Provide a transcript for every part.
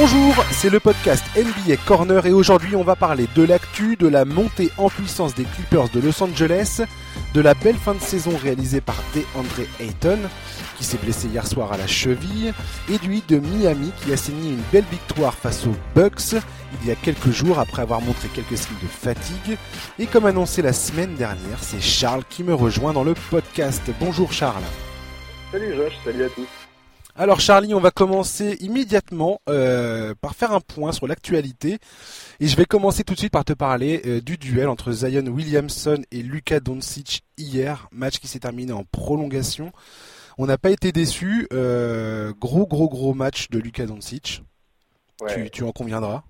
Bonjour, c'est le podcast NBA Corner et aujourd'hui on va parler de l'actu, de la montée en puissance des Clippers de Los Angeles, de la belle fin de saison réalisée par DeAndre Ayton qui s'est blessé hier soir à la cheville et du de Miami qui a signé une belle victoire face aux Bucks il y a quelques jours après avoir montré quelques signes de fatigue et comme annoncé la semaine dernière, c'est Charles qui me rejoint dans le podcast. Bonjour Charles. Salut Josh, salut à tous. Alors Charlie, on va commencer immédiatement euh, par faire un point sur l'actualité. Et je vais commencer tout de suite par te parler euh, du duel entre Zion Williamson et Luka Doncic hier, match qui s'est terminé en prolongation. On n'a pas été déçus. Euh, gros, gros, gros match de Luka Doncic. Tu, en conviendras.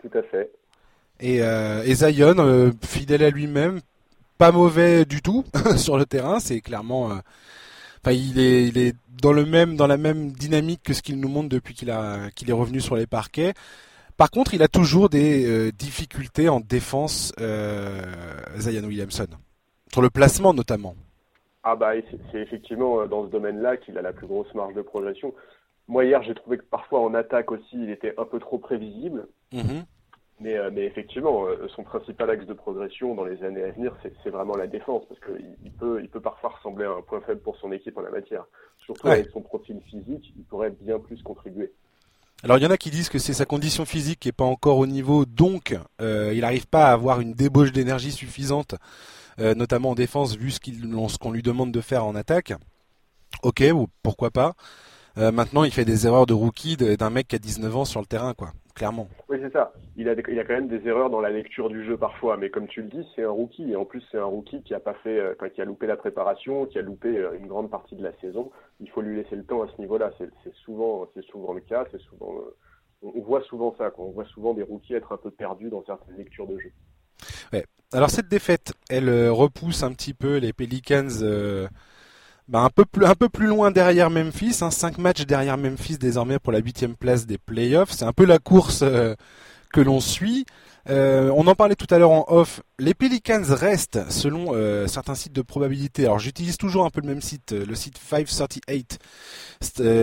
Tout à fait. Et, et Zion, fidèle à lui-même, pas mauvais du tout sur le terrain. C'est clairement Enfin, il est, il est dans le même, dans la même dynamique que ce qu'il nous montre depuis qu'il a, qu'il est revenu sur les parquets. Par contre, il a toujours des euh, difficultés en défense, euh, Zion Williamson, sur le placement notamment. Ah bah c'est effectivement euh, dans ce domaine-là qu'il a la plus grosse marge de progression. Moi hier, j'ai trouvé que parfois en attaque aussi, il était un peu trop prévisible. Mm-hmm. Mais, euh, mais effectivement, euh, son principal axe de progression dans les années à venir, c'est vraiment la défense, parce qu'il peut, il peut parfois ressembler à un point faible pour son équipe en la matière. Surtout avec son profil physique, il pourrait bien plus contribuer. Alors il y en a qui disent que c'est sa condition physique qui n'est pas encore au niveau, donc euh, il n'arrive pas à avoir une débauche d'énergie suffisante, notamment en défense, vu ce qu'on lui demande de faire en attaque. Ok, ou pourquoi pas. maintenant, il fait des erreurs de rookie d'un mec qui a 19 ans sur le terrain, quoi clairement. Oui, c'est ça. Il a, il a quand même des erreurs dans la lecture du jeu parfois, mais comme tu le dis, c'est un rookie et en plus c'est un rookie qui a pas fait, euh, qui a loupé la préparation, qui a loupé euh, une grande partie de la saison. Il faut lui laisser le temps à ce niveau-là. C'est souvent, c'est souvent le cas. C'est souvent, euh, on voit souvent ça. On voit souvent des rookies être un peu perdus dans certaines lectures de jeu. Ouais. Alors cette défaite, elle repousse un petit peu les Pelicans bah, un, peu plus, loin derrière Memphis, hein, 5 matchs derrière Memphis désormais pour la huitième place des playoffs. C'est un peu la course euh, que l'on suit. Euh, on en parlait tout à l'heure en off. Les Pelicans restent, selon euh, certains sites de probabilité. Alors j'utilise toujours un peu le même site, le site 538,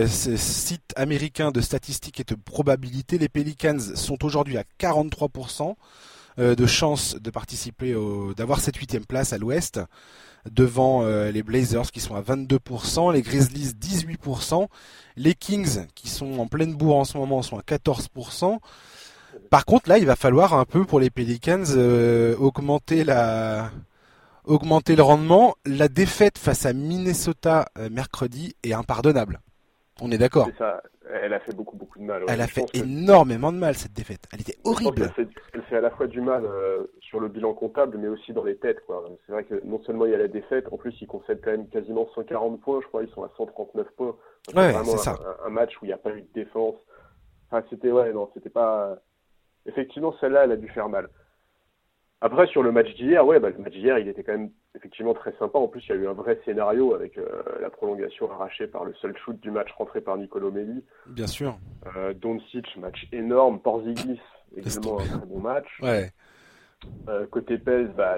site américain de statistiques et de probabilité. Les Pelicans sont aujourd'hui à 43% de chances de participer, d'avoir cette huitième place à l'Ouest devant euh, les Blazers qui sont à 22%, les Grizzlies 18%, les Kings qui sont en pleine bourre en ce moment sont à 14%. Par contre, là, il va falloir un peu pour les Pelicans euh, augmenter la augmenter le rendement. La défaite face à Minnesota euh, mercredi est impardonnable. On est d'accord. Elle a fait beaucoup beaucoup de mal. Elle a fait énormément de mal cette défaite. Elle était horrible. Elle fait, à la fois du mal euh, sur le bilan comptable, mais aussi dans les têtes. C'est vrai que non seulement il y a la défaite, en plus ils concèdent quand même quasiment 140 points. Je crois ils sont à 139 points. C'est vraiment un, match où il n'y a pas eu de défense. Enfin, c'était ouais, non, c'était pas. Effectivement, celle-là, elle a dû faire mal. Après, sur le match d'hier, ouais, bah, le match d'hier, il était quand même effectivement très sympa. En plus, il y a eu un vrai scénario avec euh, la prolongation arrachée par le seul shoot du match rentré par Nicolo Melli. Bien sûr. Euh, Doncic, match énorme. Porzingis, également un très bon match. Ouais. Euh, côté PES, bah,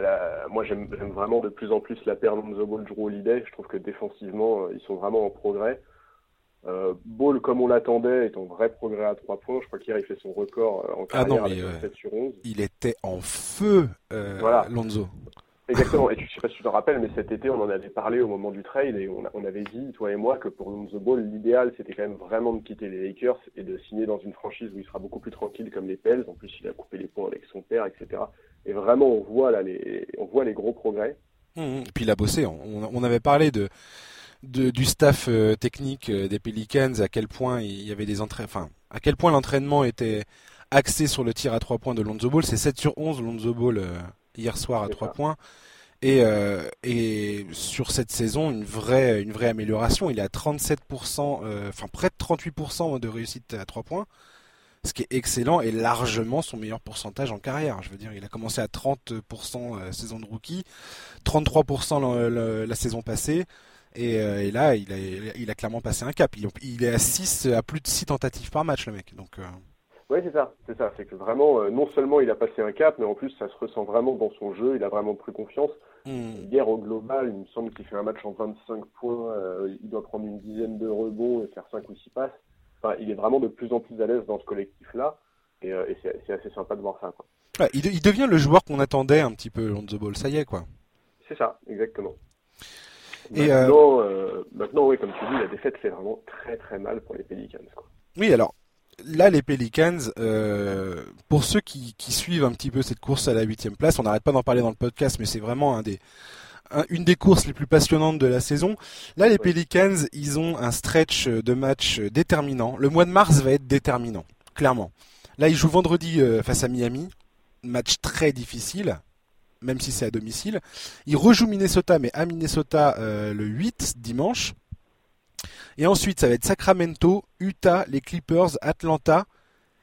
moi j'aime vraiment de plus en plus la paire Lonzo Ball Drew Holiday. Je trouve que défensivement, euh, ils sont vraiment en progrès. Euh, Ball, comme on l'attendait, est en vrai progrès à 3 points. Je crois qu'hier, il fait son record euh, en ah carrière avec 7 sur 11. Il était en feu, euh, voilà. Lonzo. Exactement. Et tu, sais pas si tu te rappelles, mais cet été, on en avait parlé au moment du trade et on, on avait dit, toi et moi, que pour Lonzo Ball, l'idéal, c'était quand même vraiment de quitter les Lakers et de signer dans une franchise où il sera beaucoup plus tranquille comme les Pels. En plus, il a coupé les points avec son père, etc. Et vraiment, on voit là les, on voit les gros progrès. Mmh, mmh. et puis il a bossé. On, on avait parlé de du staff euh, technique euh, des Pelicans, à quel point il y avait des entraînements, enfin, à quel point l'entraînement était axé sur le tir à 3 points de Lonzo Ball. C'est 7 sur 11 Lonzo Ball euh, hier soir à 3 points. Et, et sur cette saison, une vraie, une vraie amélioration. Il est à 37%, enfin près de 38% de réussite à 3 points ce qui est excellent et largement son meilleur pourcentage en carrière. Je veux dire, il a commencé à 30% saison de rookie, 33% la, saison passée, euh, et, là, il a, il a, clairement passé un cap. Il, est à 6, à plus de 6 tentatives par match, le mec. Donc, euh. Oui, c'est ça, c'est ça. C'est que vraiment, euh, non seulement il a passé un cap, mais en plus, ça se ressent vraiment dans son jeu. Il a vraiment pris confiance. Hmm. Hier, au global, il me semble qu'il fait un match en 25 points. il doit prendre une dizaine de rebonds et faire 5 ou 6 passes. enfin, il est vraiment de plus en plus à l'aise dans ce collectif-là, et, euh, c'est assez sympa de voir ça. Quoi. il, devient le joueur qu'on attendait un petit peu on the ball, ça y est quoi. C'est ça, exactement. Et maintenant, maintenant, oui, comme tu dis, la défaite fait vraiment très très mal pour les Pelicans. Quoi. Oui, alors là, les Pelicans, euh, pour ceux qui, suivent un petit peu cette course à la huitième place, on n'arrête pas d'en parler dans le podcast, mais c'est vraiment un des, une des courses les plus passionnantes de la saison. Là, les Pelicans, ils ont un stretch de match déterminant. Le mois de mars va être déterminant, clairement. Là, ils jouent vendredi euh, face à Miami, match très difficile, même si c'est à domicile. Ils rejouent Minnesota, mais à Minnesota euh, le 8 dimanche. Et ensuite, ça va être Sacramento, Utah, les Clippers, Atlanta.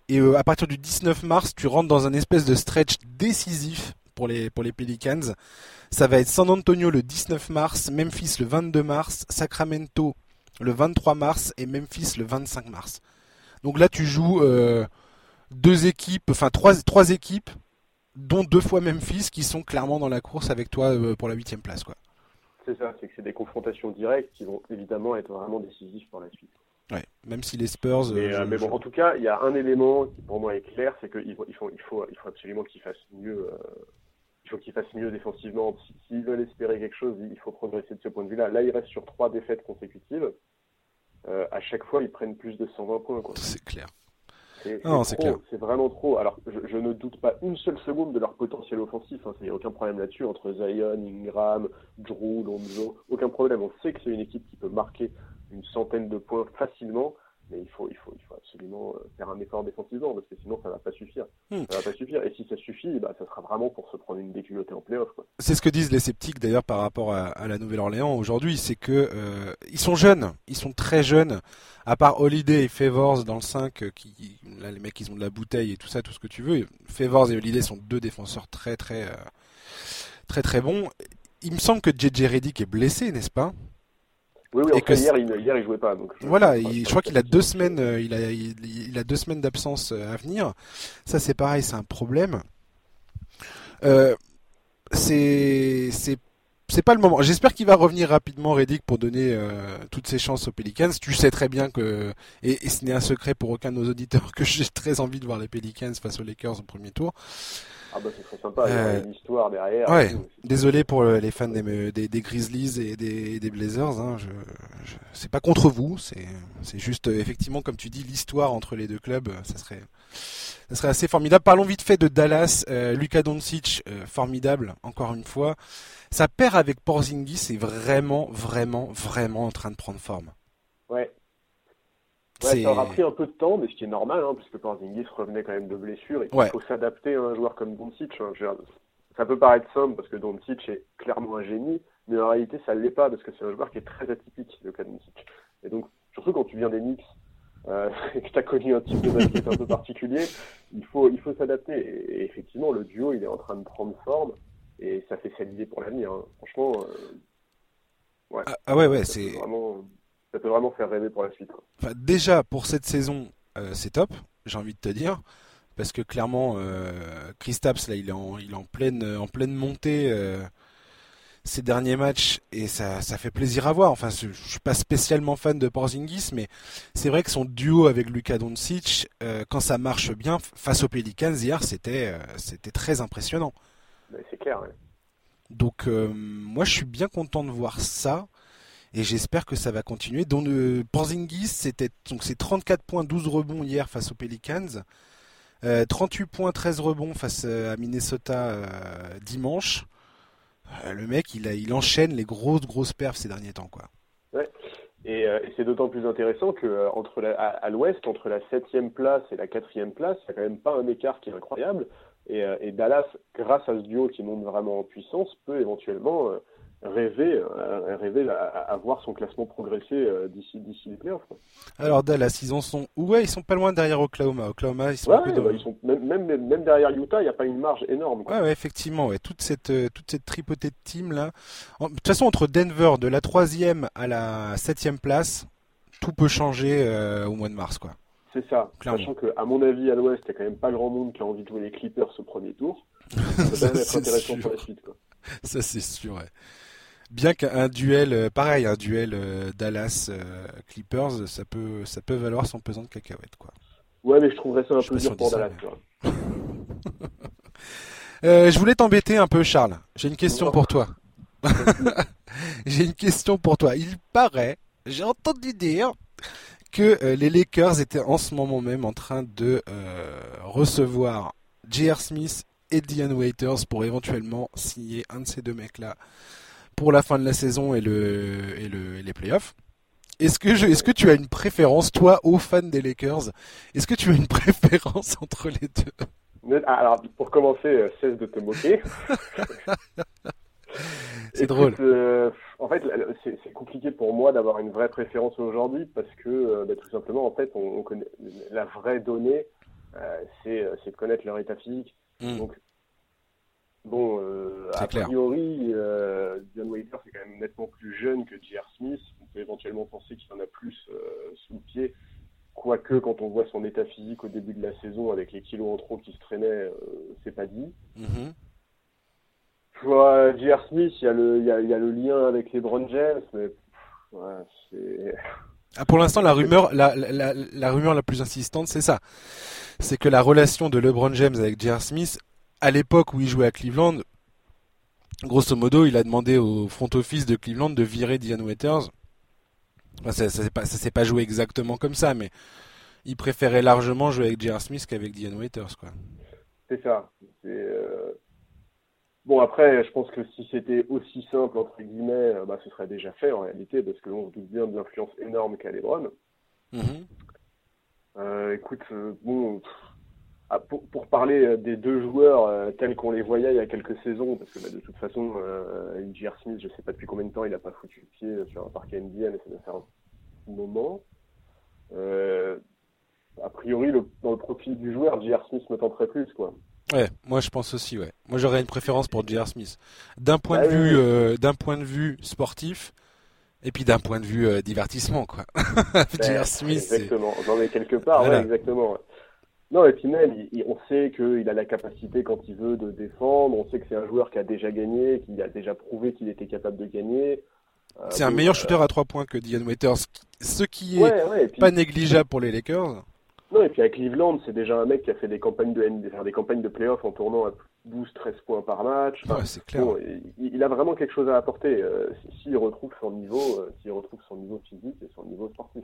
Et euh, à partir du 19 mars, tu rentres dans un espèce de stretch décisif pour les, pour les Pelicans. Ça va être San Antonio le 19 mars, Memphis le 22 mars, Sacramento le 23 mars et Memphis le 25 mars. Donc là, tu joues euh, deux équipes, enfin trois, trois équipes, dont deux fois Memphis, qui sont clairement dans la course avec toi euh, pour la huitième place. Quoi. C'est ça, c'est que c'est des confrontations directes qui vont évidemment être vraiment décisives pour la suite. Ouais, même si les Spurs. Mais, euh, bon, en tout cas, il y a un élément qui pour moi est clair, c'est qu'il faut, il faut, il faut, il faut absolument qu'ils fassent mieux. Euh, il faut qu'ils fassent mieux défensivement. S'ils veulent espérer quelque chose, il faut progresser de ce point de vue-là. Là, il reste sur trois défaites consécutives. Euh, à chaque fois, ils prennent plus de 120 points. C'est clair. C'est vraiment trop. Alors, je, ne doute pas une seule seconde de leur potentiel offensif. Il hein. n'y a aucun problème là-dessus entre Zion, Ingram, Drew, Lonzo. Aucun problème. On sait que c'est une équipe qui peut marquer une centaine de points facilement mais il faut, il faut, il faut absolument euh, faire un effort défensivement parce que sinon ça va pas suffire. Hmm. Ça va pas suffire. Et si ça suffit, bah, ça sera vraiment pour se prendre une déculottée en playoff. C'est ce que disent les sceptiques d'ailleurs par rapport à, la Nouvelle-Orléans aujourd'hui, c'est que euh, ils sont jeunes, ils sont très jeunes. À part Holiday et Favors dans le 5, euh, qui là les mecs ils ont de la bouteille et tout ça, tout ce que tu veux. Favors et Holiday sont deux défenseurs très très très très bons. Il me semble que JJ Reddick est blessé, n'est-ce pas? Oui, oui, et hier, il, hier, il jouait pas. Donc voilà, je crois qu'il a deux semaines, euh, il a, il, a deux semaines d'absence euh, à venir. Ça, c'est pareil, c'est un problème. Euh, c'est, c'est, c'est pas le moment. J'espère qu'il va revenir rapidement, Reddick, pour donner euh, toutes ses chances aux Pelicans. Tu sais très bien que, et, et ce n'est un secret pour aucun de nos auditeurs, que j'ai très envie de voir les Pelicans face aux Lakers au premier tour. Ah bah c'est sympa, il y a une histoire derrière. Ouais, désolé pour les fans des, des, Grizzlies et des, des Blazers, hein, je, je c'est pas contre vous, c'est, c'est juste effectivement comme tu dis l'histoire entre les deux clubs, ça serait, ça serait assez formidable. Parlons vite fait de Dallas, euh, Luka Doncic, euh, formidable encore une fois. Sa paire avec Porzingis est vraiment, vraiment, vraiment en train de prendre forme. Ouais, Ouais, ça aura pris un peu de temps, mais ce qui est normal, hein, puisque Porzingis revenait quand même de blessure et qu'il faut s'adapter à un joueur comme Doncic. Hein. Ça peut paraître simple parce que Doncic est clairement un génie, mais en réalité ça ne l'est pas parce que c'est un joueur qui est très atypique, le cas de Doncic. Et donc, surtout quand tu viens des Knicks euh, et que tu as connu un type de basket un peu particulier, il faut, il faut s'adapter. Et, effectivement, le duo, il est en train de prendre forme et ça fait s'aligner pour l'avenir. Hein. Franchement, euh, ouais. Ah, ah, ouais, ouais, c'est vraiment ça peut vraiment faire rêver pour la suite. Enfin, déjà, pour cette saison, euh, c'est top, j'ai envie de te dire. Parce que clairement, euh, Christaps, là, il est en, il est en, pleine, en pleine montée euh, ces derniers matchs et ça, ça fait plaisir à voir. Enfin, je, suis pas spécialement fan de Porzingis, mais c'est vrai que son duo avec Luka Doncic, euh, quand ça marche bien, face aux Pelicans hier, c'était, c'était très impressionnant. c'est clair, ouais. Donc, moi, je suis bien content de voir ça et j'espère que ça va continuer. Donc euh, Porzingis, c'était donc c'est 34 points, 12 rebonds hier face aux Pelicans. 38 euh, points, 13 rebonds face euh, à Minnesota dimanche. le mec, il, enchaîne les grosses grosses perfs ces derniers temps, quoi. Ouais. Et, c'est d'autant plus intéressant que entre à, l'Ouest, entre la septième place et la quatrième place, il n'y a quand même pas un écart qui est incroyable. Et, Dallas, grâce à ce duo qui monte vraiment en puissance, peut éventuellement rêver, euh, rêver à, voir son classement progresser euh, d'ici d'ici les playoffs. Alors Dallas, ils en sont ouais, ils sont pas loin derrière Oklahoma. Oklahoma, ils sont, bah, ils sont même, même, même derrière Utah, il n'y a pas une marge énorme. Quoi. Ouais, effectivement, ouais, toute cette euh, toute cette tripotée de teams là. de toute façon, entre Denver de la troisième à la septième place, tout peut changer au mois de mars, quoi. C'est ça. Clairement. Sachant que, à mon avis, à l'Ouest, il n'y a quand même pas grand monde qui a envie de jouer les Clippers au premier tour. Ça peut être intéressant pour la suite, quoi. Ça, c'est sûr. Ouais. Bien qu'un duel, pareil, un duel Dallas Clippers, ça peut, ça peut valoir son pesant de cacahuètes, quoi. Ouais, mais je trouverais ça un peu dur pour Dallas. je voulais t'embêter un peu, Charles. J'ai une question pour toi. J'ai une question pour toi. Il paraît, j'ai entendu dire que euh, les Lakers étaient en ce moment même en train de euh, recevoir J.R. Smith et Dion Waiters pour éventuellement signer un de ces deux mecs-là pour la fin de la saison et, le, et, le, les playoffs. Est-ce que, est-ce que tu as une préférence, toi, aux fans des Lakers? Est-ce que tu as une préférence entre les deux? Alors, pour commencer, euh, cesse de te moquer. c'est drôle. Euh, en fait, c'est compliqué pour moi d'avoir une vraie préférence aujourd'hui parce que, euh, bah, tout simplement, en fait, on, connaît la vraie donnée, euh, c'est de connaître leur état physique. Hmm. Donc, bon, a priori, John Waiter c'est quand même nettement plus jeune que J.R. Smith. On peut éventuellement penser qu'il en a plus sous le pied. Quoique, quand on voit son état physique au début de la saison avec les kilos en trop qui se traînaient, c'est pas dit. Mm-hmm. J.R. Smith, il y, a le, il, y a, il y a le lien avec les Brown James, mais ouais, c'est. Ah, pour l'instant, la rumeur, la, la, la, rumeur la plus insistante, c'est ça. C'est que la relation de LeBron James avec J.R. Smith, à l'époque où il jouait à Cleveland, grosso modo, il a demandé au front office de Cleveland de virer Dion Waiters. Enfin, ça, ça s'est pas, ça s'est pas joué exactement comme ça, mais il préférait largement jouer avec J.R. Smith qu'avec Dion Waiters, quoi. C'est ça. Euh, Bon, après, je pense que si c'était aussi simple, entre guillemets, euh, bah, ce serait déjà fait en réalité, parce que l'on se doute bien de l'influence énorme qu'a Lebron. Euh, écoute, euh, bon, pour, pour, parler des deux joueurs tels qu'on les voyait il y a quelques saisons, parce que bah, de toute façon, euh, J.R. Smith, je sais pas depuis combien de temps il n'a pas foutu le pied sur un parquet NBA, mais ça doit faire un moment. a priori, le, dans le profil du joueur, J.R. Smith me tenterait plus, quoi. Ouais, moi je pense aussi, ouais. Moi j'aurais une préférence pour J.R. Smith. D'un point de ah vue, euh, d'un point de vue sportif, et puis d'un point de vue euh, divertissement, quoi. J.R. Smith. Exactement. J'en ai quelque part, ouais, exactement. Non, et puis même, on sait qu'il a la capacité quand il veut de défendre. On sait que c'est un joueur qui a déjà gagné, qui a déjà prouvé qu'il était capable de gagner. Euh, c'est un meilleur shooter à trois points que Dion Waiters, ce qui est pas négligeable pour les Lakers. Non, et puis avec Cleveland, c'est déjà un mec qui a fait des campagnes de des campagnes de playoffs en tournant à 12-13 points par match. ouais, c'est clair. il, a vraiment quelque chose à apporter euh, s'il retrouve son niveau, euh, s'il retrouve son niveau physique et son niveau sportif.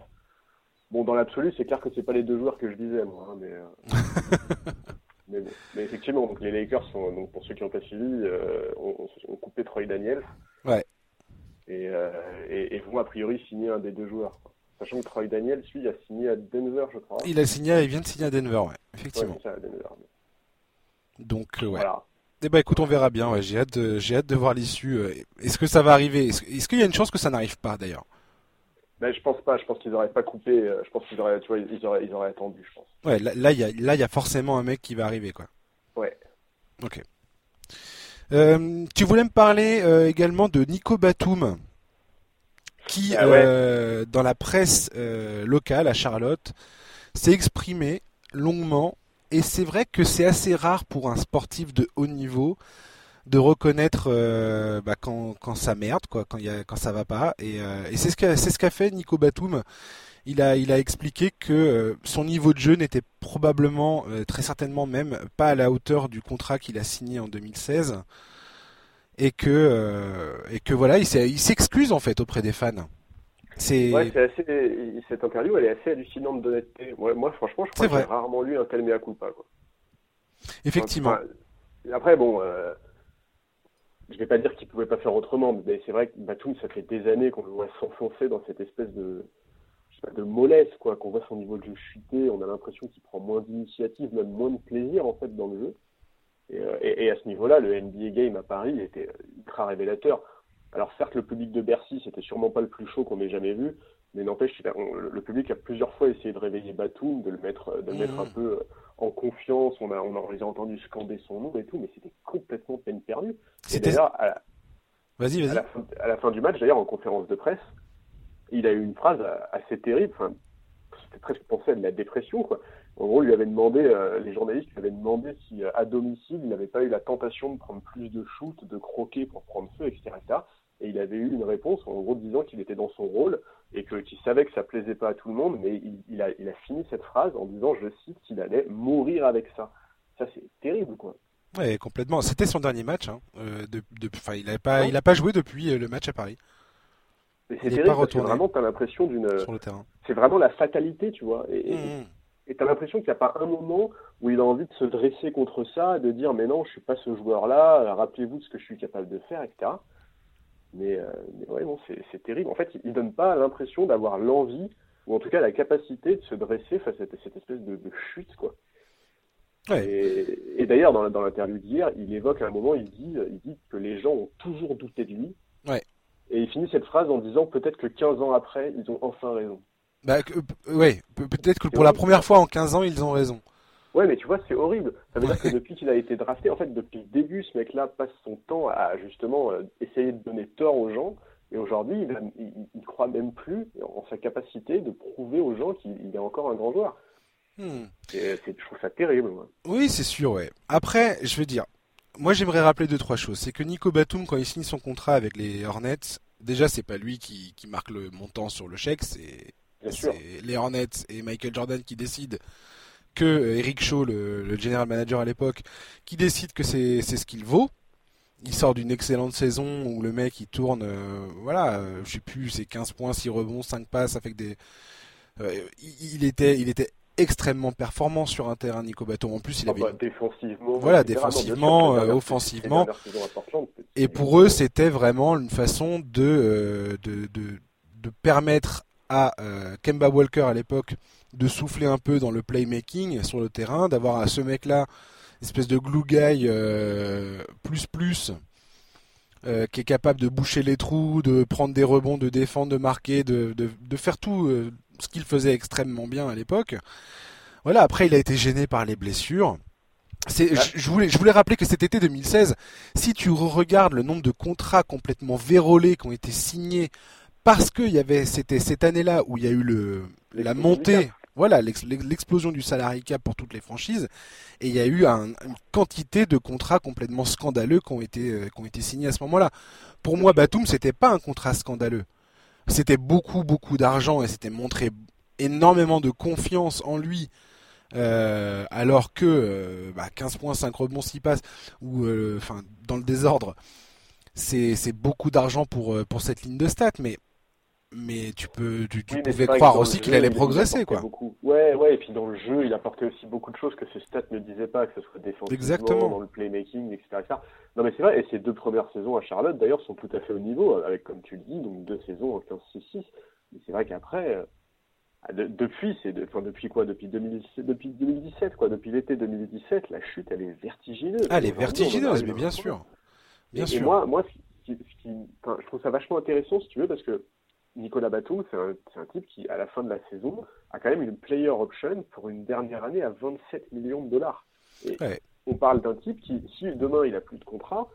Bon, dans l'absolu, c'est clair que c'est pas les deux joueurs que je disais, moi, hein, mais, euh, mais, bon. mais effectivement, donc les Lakers sont, donc pour ceux qui ont pas suivi, ont, ont, coupé Troy Daniels. Ouais. Et, et, et, vont a priori signer un des deux joueurs. Sachant que Troy Daniel, lui, a signé à Denver, je crois. Il a signé, il vient de signer à Denver, ouais, effectivement. Ouais, à Denver. Donc, euh, ouais. Voilà. Eh ben, écoute, on verra bien. Ouais. J'ai hâte, de, j'ai hâte de voir l'issue. Euh, est-ce que ça va arriver? Est-ce, qu'il y a une chance que ça n'arrive pas, d'ailleurs? Ben, je pense pas. Je pense qu'ils auraient pas coupé. Euh, je pense qu'ils auraient, tu vois, ils auraient, ils auraient attendu, je pense. Ouais, là, il y a, là, il y a forcément un mec qui va arriver, quoi. Ouais. Ok. Euh, tu voulais me parler euh, également de Nico Batum qui, ah euh, dans la presse locale à Charlotte, s'est exprimé longuement. Et c'est vrai que c'est assez rare pour un sportif de haut niveau de reconnaître euh, bah, quand, quand ça merde, quoi, quand, y a, quand ça va pas. Et, et c'est ce qu'a ce qu'a fait Nico Batum. Il a, il a expliqué que son niveau de jeu n'était probablement, très certainement même, pas à la hauteur du contrat qu'il a signé en 2016 et que euh, et que voilà, il s'excuse en fait auprès des fans. C'est ouais, assez cette interview, elle est assez hallucinante d'honnêteté. Moi, moi, franchement, je crois que j'ai rarement lu un tel mea culpa quoi. Effectivement. après bon, euh, je vais pas dire qu'il pouvait pas faire autrement, mais c'est vrai que Batum, ça fait des années qu'on le voit s'enfoncer dans cette espèce de mollesse quoi, qu'on voit son niveau de jeu chuter, on a l'impression qu'il prend moins d'initiative, même moins de plaisir en fait dans le jeu. Euh, et, à ce niveau-là, le NBA Game à Paris était ultra révélateur. Alors certes, le public de Bercy, c'était sûrement pas le plus chaud qu'on ait jamais vu, mais n'empêche, le public a plusieurs fois essayé de réveiller Batum, de le mettre, de mettre un mmh. peu euh, en confiance. On a, on a, les a entendu scander son nom et tout, mais c'était complètement peine perdue. Et d'ailleurs, à, vas-y, vas-y. À, la fin du match, d'ailleurs, en conférence de presse, il a eu une phrase assez terrible. Enfin, c'était presque pensé à de la dépression, quoi. En gros, lui avait demandé, euh, les journalistes lui avaient demandé si euh, à domicile il n'avait pas eu la tentation de prendre plus de shoot, de croquer pour prendre feu, etc., et il avait eu une réponse en gros disant qu'il était dans son rôle et que qu'il savait que ça plaisait pas à tout le monde, mais il, a, il a fini cette phrase en disant, je cite, qu'il allait mourir avec ça. Ça c'est terrible quoi. Ouais, complètement. C'était son dernier match. Hein. Euh, de, enfin, il n'a pas, il a pas joué depuis euh, le match à Paris. C'est terrible parce que vraiment, t'as l'impression d'une. C'est vraiment la fatalité, tu vois. Et, mmh. t'as l'impression qu'il n'y a pas un moment où il a envie de se dresser contre ça, de dire mais non, je suis pas ce joueur-là. Rappelez-vous de ce que je suis capable de faire, etc. Mais, euh, mais ouais, non, c'est terrible. En fait, il, ne donne pas l'impression d'avoir l'envie ou en tout cas la capacité de se dresser face à cette, espèce de, chute, quoi. Et, d'ailleurs, dans, dans l'interview d'hier, il évoque à un moment, il dit, il dit que les gens ont toujours douté de lui. Ouais. Et il finit cette phrase en disant peut-être que 15 ans après, ils ont enfin raison. Bah, ouais, peut-être que pour la première fois en 15 ans, ils ont raison. Ouais, mais tu vois, c'est horrible. Ça veut dire que depuis qu'il a été drafté, en fait, depuis le début, ce mec-là passe son temps à justement euh, essayer de donner tort aux gens. Et aujourd'hui, il, il, croit même plus en sa capacité de prouver aux gens qu'il est encore un grand joueur. Hmm. Et je trouve ça terrible. Oui, c'est sûr, ouais. Après, je veux dire, moi j'aimerais rappeler deux trois choses. C'est que Nico Batum, quand il signe son contrat avec les Hornets, déjà c'est pas lui qui, qui marque le montant sur le chèque, c'est les Hornets et Michael Jordan qui décident que euh, Eric Shaw, le, le general manager à l'époque, qui décide que c'est ce qu'il vaut. Il sort d'une excellente saison où le mec il tourne, euh, voilà, euh, je sais plus, c'est 15 points, 6 rebonds, 5 passes avec des. il, était, il était extrêmement performant sur un terrain Nico Batum. En plus, il ah avait bah, défensivement, voilà, défensivement, offensivement. Et pour eux, c'était vraiment une façon de, de, de, de permettre à Kemba Walker à l'époque de souffler un peu dans le playmaking sur le terrain, d'avoir à ce mec-là, espèce de glue guy euh, plus plus, euh, qui est capable de boucher les trous, de prendre des rebonds, de défendre, de marquer, de, de, faire tout euh, ce qu'il faisait extrêmement bien à l'époque. Voilà, après il a été gêné par les blessures. C'est, je, voulais, je voulais rappeler que cet été 2016, si tu regardes le nombre de contrats complètement vérolés qui ont été signés parce qu'il y avait, c'était cette année-là où il y a eu le, la montée, voilà, l'explosion du salarié cap pour toutes les franchises. Et il y a eu une quantité de contrats complètement scandaleux qui ont été, euh, qui ont été signés à ce moment-là. Pour moi, Batum, c'était pas un contrat scandaleux. C'était beaucoup, beaucoup d'argent et c'était montré énormément de confiance en lui. Euh, alors que euh, bah, 15 points, 5 rebonds s'y passent, ou enfin dans le désordre, c'est beaucoup d'argent pour, pour cette ligne de stats, mais mais tu peux, tu, pouvais croire aussi qu'il allait progresser, quoi. Beaucoup. Ouais, ouais, et puis dans le jeu, il apportait aussi beaucoup de choses que ce stats ne disait pas, que ce soit défensivement, Exactement. dans le playmaking, etc., Non, mais c'est vrai, et ces deux premières saisons à Charlotte, d'ailleurs, sont tout à fait au niveau, avec, comme tu le dis, donc deux saisons en 15-6-6. Mais c'est vrai qu'après, euh, depuis, c'est enfin, depuis quoi? Depuis, 2017, depuis 2017, quoi, depuis l'été 2017, la chute, elle est vertigineuse. Ah, elle est vertigineuse, mais bien sûr. Bien sûr. Et moi, moi ce qui, ce qui, je trouve ça vachement intéressant, si tu veux, parce que Nicolas Batum, c'est un, type qui, à la fin de la saison, a quand même une player option pour une dernière année à 27 millions de dollars. Et on parle d'un type qui, si demain il a plus de contrat,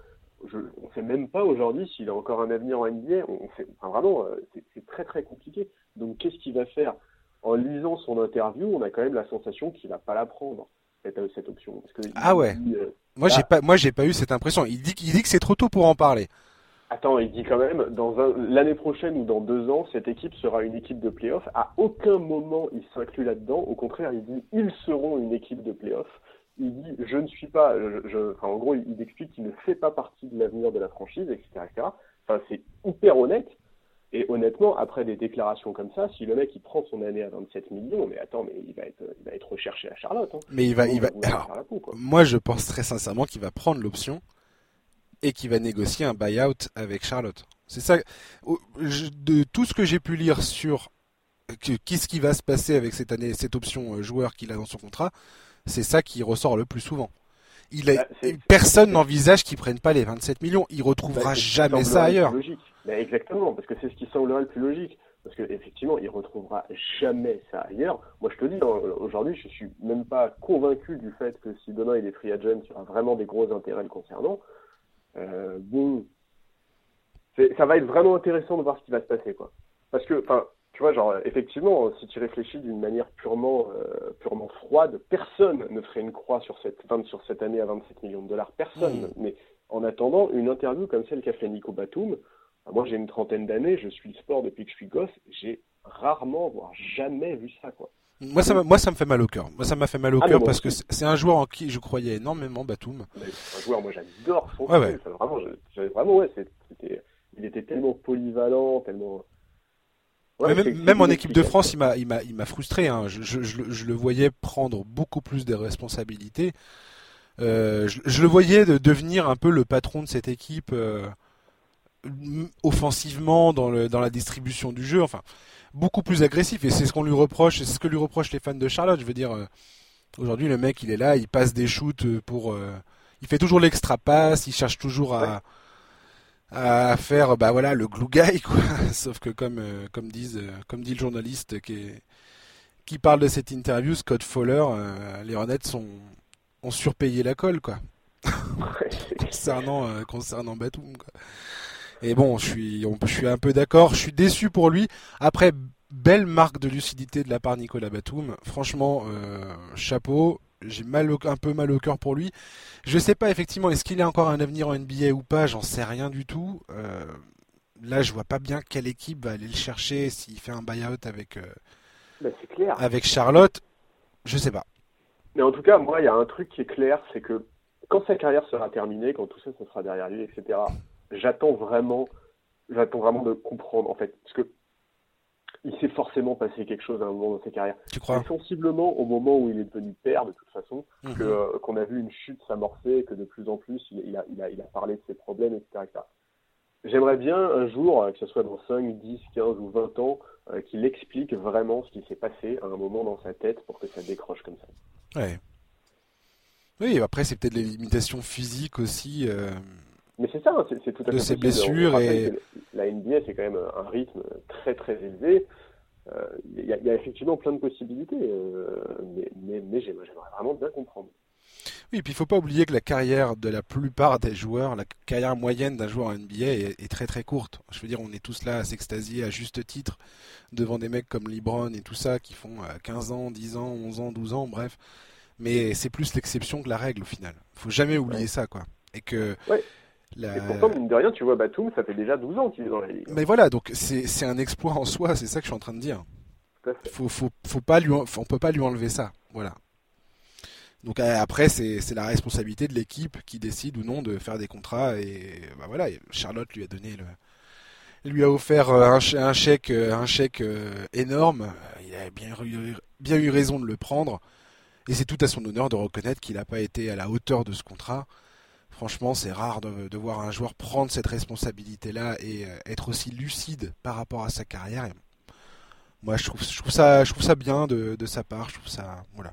je, on ne sait même pas aujourd'hui s'il a encore un avenir en NBA. On, vraiment, euh, c'est très très compliqué. Donc qu'est-ce qu'il va faire? En lisant son interview, on a quand même la sensation qu'il va pas la prendre cette, euh, cette option. ah ouais. Euh, moi j'ai pas, moi j'ai pas eu cette impression. Il dit, il dit que c'est trop tôt pour en parler. Attends, il dit quand même, dans l'année prochaine ou dans deux ans, cette équipe sera une équipe de playoff. À aucun moment il s'inclut là-dedans. Au contraire, il dit ils seront une équipe de playoff. Il dit je ne suis pas, je, enfin, en gros, il, explique qu'il ne fait pas partie de l'avenir de la franchise, etc. Enfin, c'est hyper honnête. Et honnêtement, après des déclarations comme ça, si le mec il prend son année à 27 millions, mais attends, mais il va être, il va être recherché à Charlotte. Hein. Mais il va, il va. moi, je pense très sincèrement qu'il va prendre l'option et qui va négocier un buyout avec Charlotte. C'est ça. De tout ce que j'ai pu lire sur qu'est-ce qui va se passer avec cette année, cette option euh, joueur qu'il a dans son contrat, c'est ça qui ressort le plus souvent. Il a, bah, personne n'envisage qu'il prenne pas les 27 millions. Il retrouvera bah, jamais ça ailleurs. Logique. Bah, exactement, parce que c'est ce qui semblerait le plus logique. Parce qu'effectivement, il retrouvera jamais ça ailleurs. Moi, je te dis, hein, aujourd'hui, je suis même pas convaincu du fait que si demain il est free agent, il y aura vraiment des gros intérêts le concernant. Euh, ça va être vraiment intéressant de voir ce qui va se passer, quoi. Parce que, enfin, tu vois, genre, effectivement, si tu réfléchis d'une manière purement, euh, purement froide, personne ne ferait une croix sur cette, sur cette année à 27 millions de dollars. Personne. Hmm. Mais en attendant, une interview comme celle qu'a fait Nico Batum, moi, j'ai une trentaine d'années, je suis le sport depuis que je suis gosse, j'ai rarement, voire jamais vu ça, quoi. Moi ça, moi, ça me fait mal au cœur. Moi, ça m'a fait mal au ah, cœur parce que c'est un joueur en qui je croyais énormément, Batum. Un joueur, moi, j'adore son ouais, ouais. Vraiment, vraiment, ouais, c'était, il était tellement polyvalent, tellement. même, en équipe de France, il m'a, il m'a, il m'a frustré. Hein. Je, je, je, le voyais prendre beaucoup plus de responsabilités. Euh, je, le voyais de devenir un peu le patron de cette équipe euh, offensivement dans, le, dans la distribution du jeu. Enfin, beaucoup plus agressif et c'est ce qu'on lui reproche, c'est ce que lui reprochent les fans de Charlotte. Je veux dire, euh, aujourd'hui le mec il est là, il passe des shoots euh, pour, euh, il fait toujours l'extra passe, il cherche toujours à à faire bah voilà le glue guy quoi. Sauf que comme comme disent comme dit le journaliste qui qui parle de cette interview, Scott Fowler, les Hornets sont ont surpayé la colle quoi. concernant concernant Batum quoi. Et bon, je suis, je suis un peu d'accord. Je suis déçu pour lui. Après, belle marque de lucidité de la part de Nicolas Batum. Franchement, euh, chapeau. J'ai mal un peu mal au cœur pour lui. Je sais pas effectivement, est-ce qu'il a encore un avenir en NBA ou pas? J'en sais rien du tout. Euh, là, je vois pas bien quelle équipe va aller le chercher s'il fait un buyout avec euh, ben, clair. avec Charlotte. Je sais pas. Mais en tout cas, moi, il y a un truc qui est clair, c'est que quand sa carrière sera terminée, quand tout ça, ça sera derrière lui, etc j'attends vraiment, j'attends vraiment de comprendre en fait, parce que il s'est forcément passé quelque chose à un moment dans sa carrière. Tu crois? Sensiblement au moment où il est devenu père, de toute façon, mhm. que euh, qu'on a vu une chute s'amorcer, que de plus en plus il, a, il, a, il a parlé de ses problèmes, etc. J'aimerais bien un jour, euh, que ce soit dans 5, 10, 15 ou 20 ans, euh, qu'il explique vraiment ce qui s'est passé à un moment dans sa tête pour que ça décroche comme ça. Ouais. Oui, après c'est peut-être les limitations physiques aussi. Mais c'est ça, hein, c'est tout à fait. De ses blessures et. La NBA, c'est quand même un rythme très très élevé. Euh, il y, a effectivement plein de possibilités, euh, mais, mais, j'aimerais vraiment bien comprendre. Oui, et puis il faut pas oublier que la carrière de la plupart des joueurs, la carrière moyenne d'un joueur NBA est, très très courte. Je veux dire, on est tous là à s'extasier à juste titre devant des mecs comme LeBron et tout ça qui font 15 euh, ans, 10 ans, 11 ans, 12 ans, bref. Mais c'est plus l'exception que la règle au final. Faut jamais oublier ça, quoi. Et que et pourtant, mine de rien, tu vois, Batum, ça fait déjà 12 ans qu'il est dans la ligue. Mais voilà, donc c'est un exploit en soi, c'est ça que je suis en train de dire. Faut, faut, faut pas lui, on peut pas lui enlever ça. Voilà. Donc euh, après, c'est la responsabilité de l'équipe qui décide ou non de faire des contrats. Et bah voilà, Charlotte lui a donné le, lui a offert euh, un, un chèque, euh, un chèque énorme. Il a bien, bien eu raison de le prendre. Et c'est tout à son honneur de reconnaître qu'il n'a pas été à la hauteur de ce contrat. Franchement, c'est rare de, voir un joueur prendre cette responsabilité-là et euh, être aussi lucide par rapport à sa carrière. moi, je trouve, ça, je trouve ça bien de, sa part. Je trouve ça, voilà.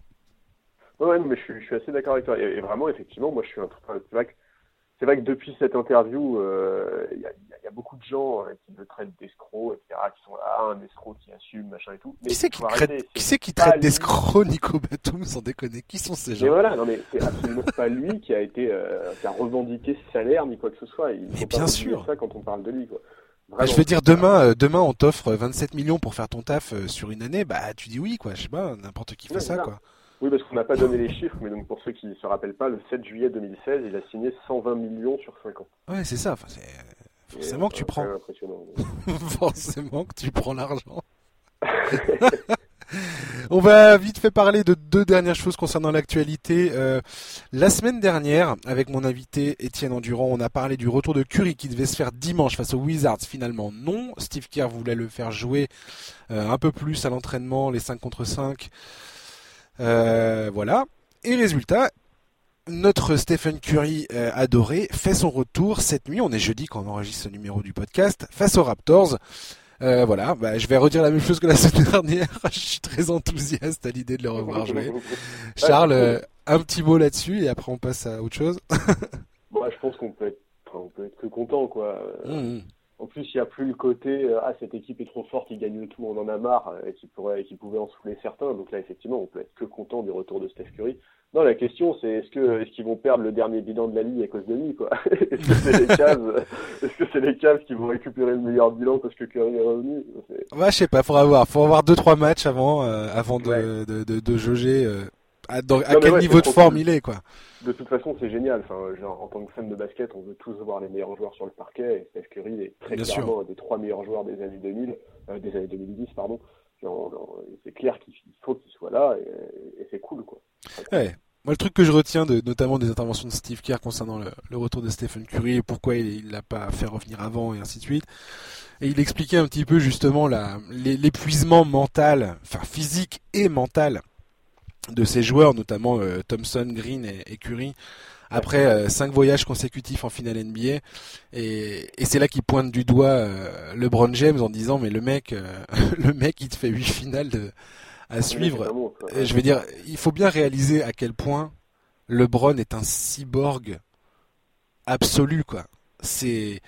Ouais, mais je suis, assez d'accord avec toi. Et, vraiment, effectivement, moi, je suis un. Que c'est vrai que depuis cette interview, euh, il y, a beaucoup de gens euh, qui le traitent d'escroc, etc., qui sont là, un escroc qui assume, machin et tout. Mais qui c'est qui, qui, qui traite d'escroc Nico Batum, sans déconner? Qui sont ces gens? Mais voilà, non mais c'est absolument pas lui qui a été, euh, qui a revendiqué ce salaire ni quoi que ce soit. Il mais bien sûr. ça quand on parle de lui, quoi. Bah, je veux dire, demain, demain, on t'offre 27 millions pour faire ton taf sur une année, bah, tu dis oui, quoi. Je sais pas, n'importe qui fait ça, quoi. Oui, parce qu'on n'a pas donné les chiffres, mais donc pour ceux qui ne se rappellent pas, le 7 juillet 2016, il a signé 120 millions sur 5 ans. Ouais, c'est ça. Enfin, forcément que tu prends. forcément que tu prends l'argent. On va vite fait parler de deux dernières choses concernant l'actualité. Euh, la semaine dernière, avec mon invité Étienne Endurant, on a parlé du retour de Curry qui devait se faire dimanche face aux Wizards. Finalement, non. Steve Kerr voulait le faire jouer euh, un peu plus à l'entraînement, les 5 contre 5. Euh, voilà. Et résultat, notre Stephen Curry euh, adoré fait son retour cette nuit. On est jeudi quand on enregistre ce numéro du podcast face aux Raptors. Euh, voilà, bah, je vais redire la même chose que la semaine dernière. je suis très enthousiaste à l'idée de le revoir jouer. Charles, un petit mot là-dessus et après on passe à autre chose. Moi, je pense qu'on peut être, on peut être que content, quoi. Mmh, mmh. En plus, il n'y a plus le côté euh, ah cette équipe est trop forte, ils gagnent tout, on en a marre, euh, et qui pourrait, qui pouvait en saouler certains. Donc là, effectivement, on peut être que content du retour de Steph Curry. Non, la question c'est est-ce que est-ce qu'ils vont perdre le dernier bilan de la ligue à cause de lui quoi? Est-ce que c'est les Cavs Est-ce que c'est les Cavs qui vont récupérer le meilleur bilan parce que Curry est revenu? Ouais, je sais pas, faudra voir, faut avoir deux trois matchs avant euh, avant de, de, de, jauger à, quel niveau de forme il est, quoi. De toute façon, c'est génial. Enfin, genre, en tant que fan de basket, on veut tous voir les meilleurs joueurs sur le parquet. Et Steph Curry est très clairement un des trois meilleurs joueurs des années 2000, euh, des années 2010, pardon. C'est clair qu'il faut qu'il soit là et, c'est cool, quoi. Ouais. Moi, le truc que je retiens, de, notamment des interventions de Steve Kerr concernant le, retour de Stephen Curry et pourquoi il l'a pas fait revenir avant et ainsi de suite, et il expliquait un petit peu justement l'épuisement mental, enfin physique et mental de ces joueurs, notamment euh, Thompson, Green et, Curry, après euh, cinq voyages consécutifs en finale NBA. Et, c'est là qu'il pointe du doigt euh, LeBron James en disant mais le mec, le mec, il te fait huit finales à suivre. je veux dire, il faut bien réaliser à quel point LeBron est un cyborg absolu, quoi. C'est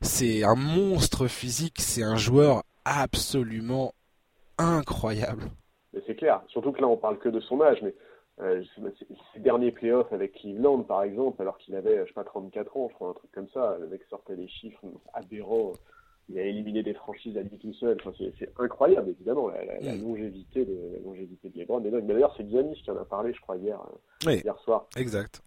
c'est un monstre physique, c'est un joueur absolument incroyable c'est clair. Surtout que là, on parle que de son âge, mais euh, ses derniers playoffs avec Cleveland, par exemple, alors qu'il avait, je sais pas, 34 ans, je crois, un truc comme ça, le mec sortait des chiffres aberrants. Il a éliminé des franchises à lui tout seul. Enfin, c'est incroyable, évidemment, la, mm. longévité de la longévité de LeBron. Mais d'ailleurs, c'est Giannis qui en a parlé, je crois, hier, euh, hier soir. Exact.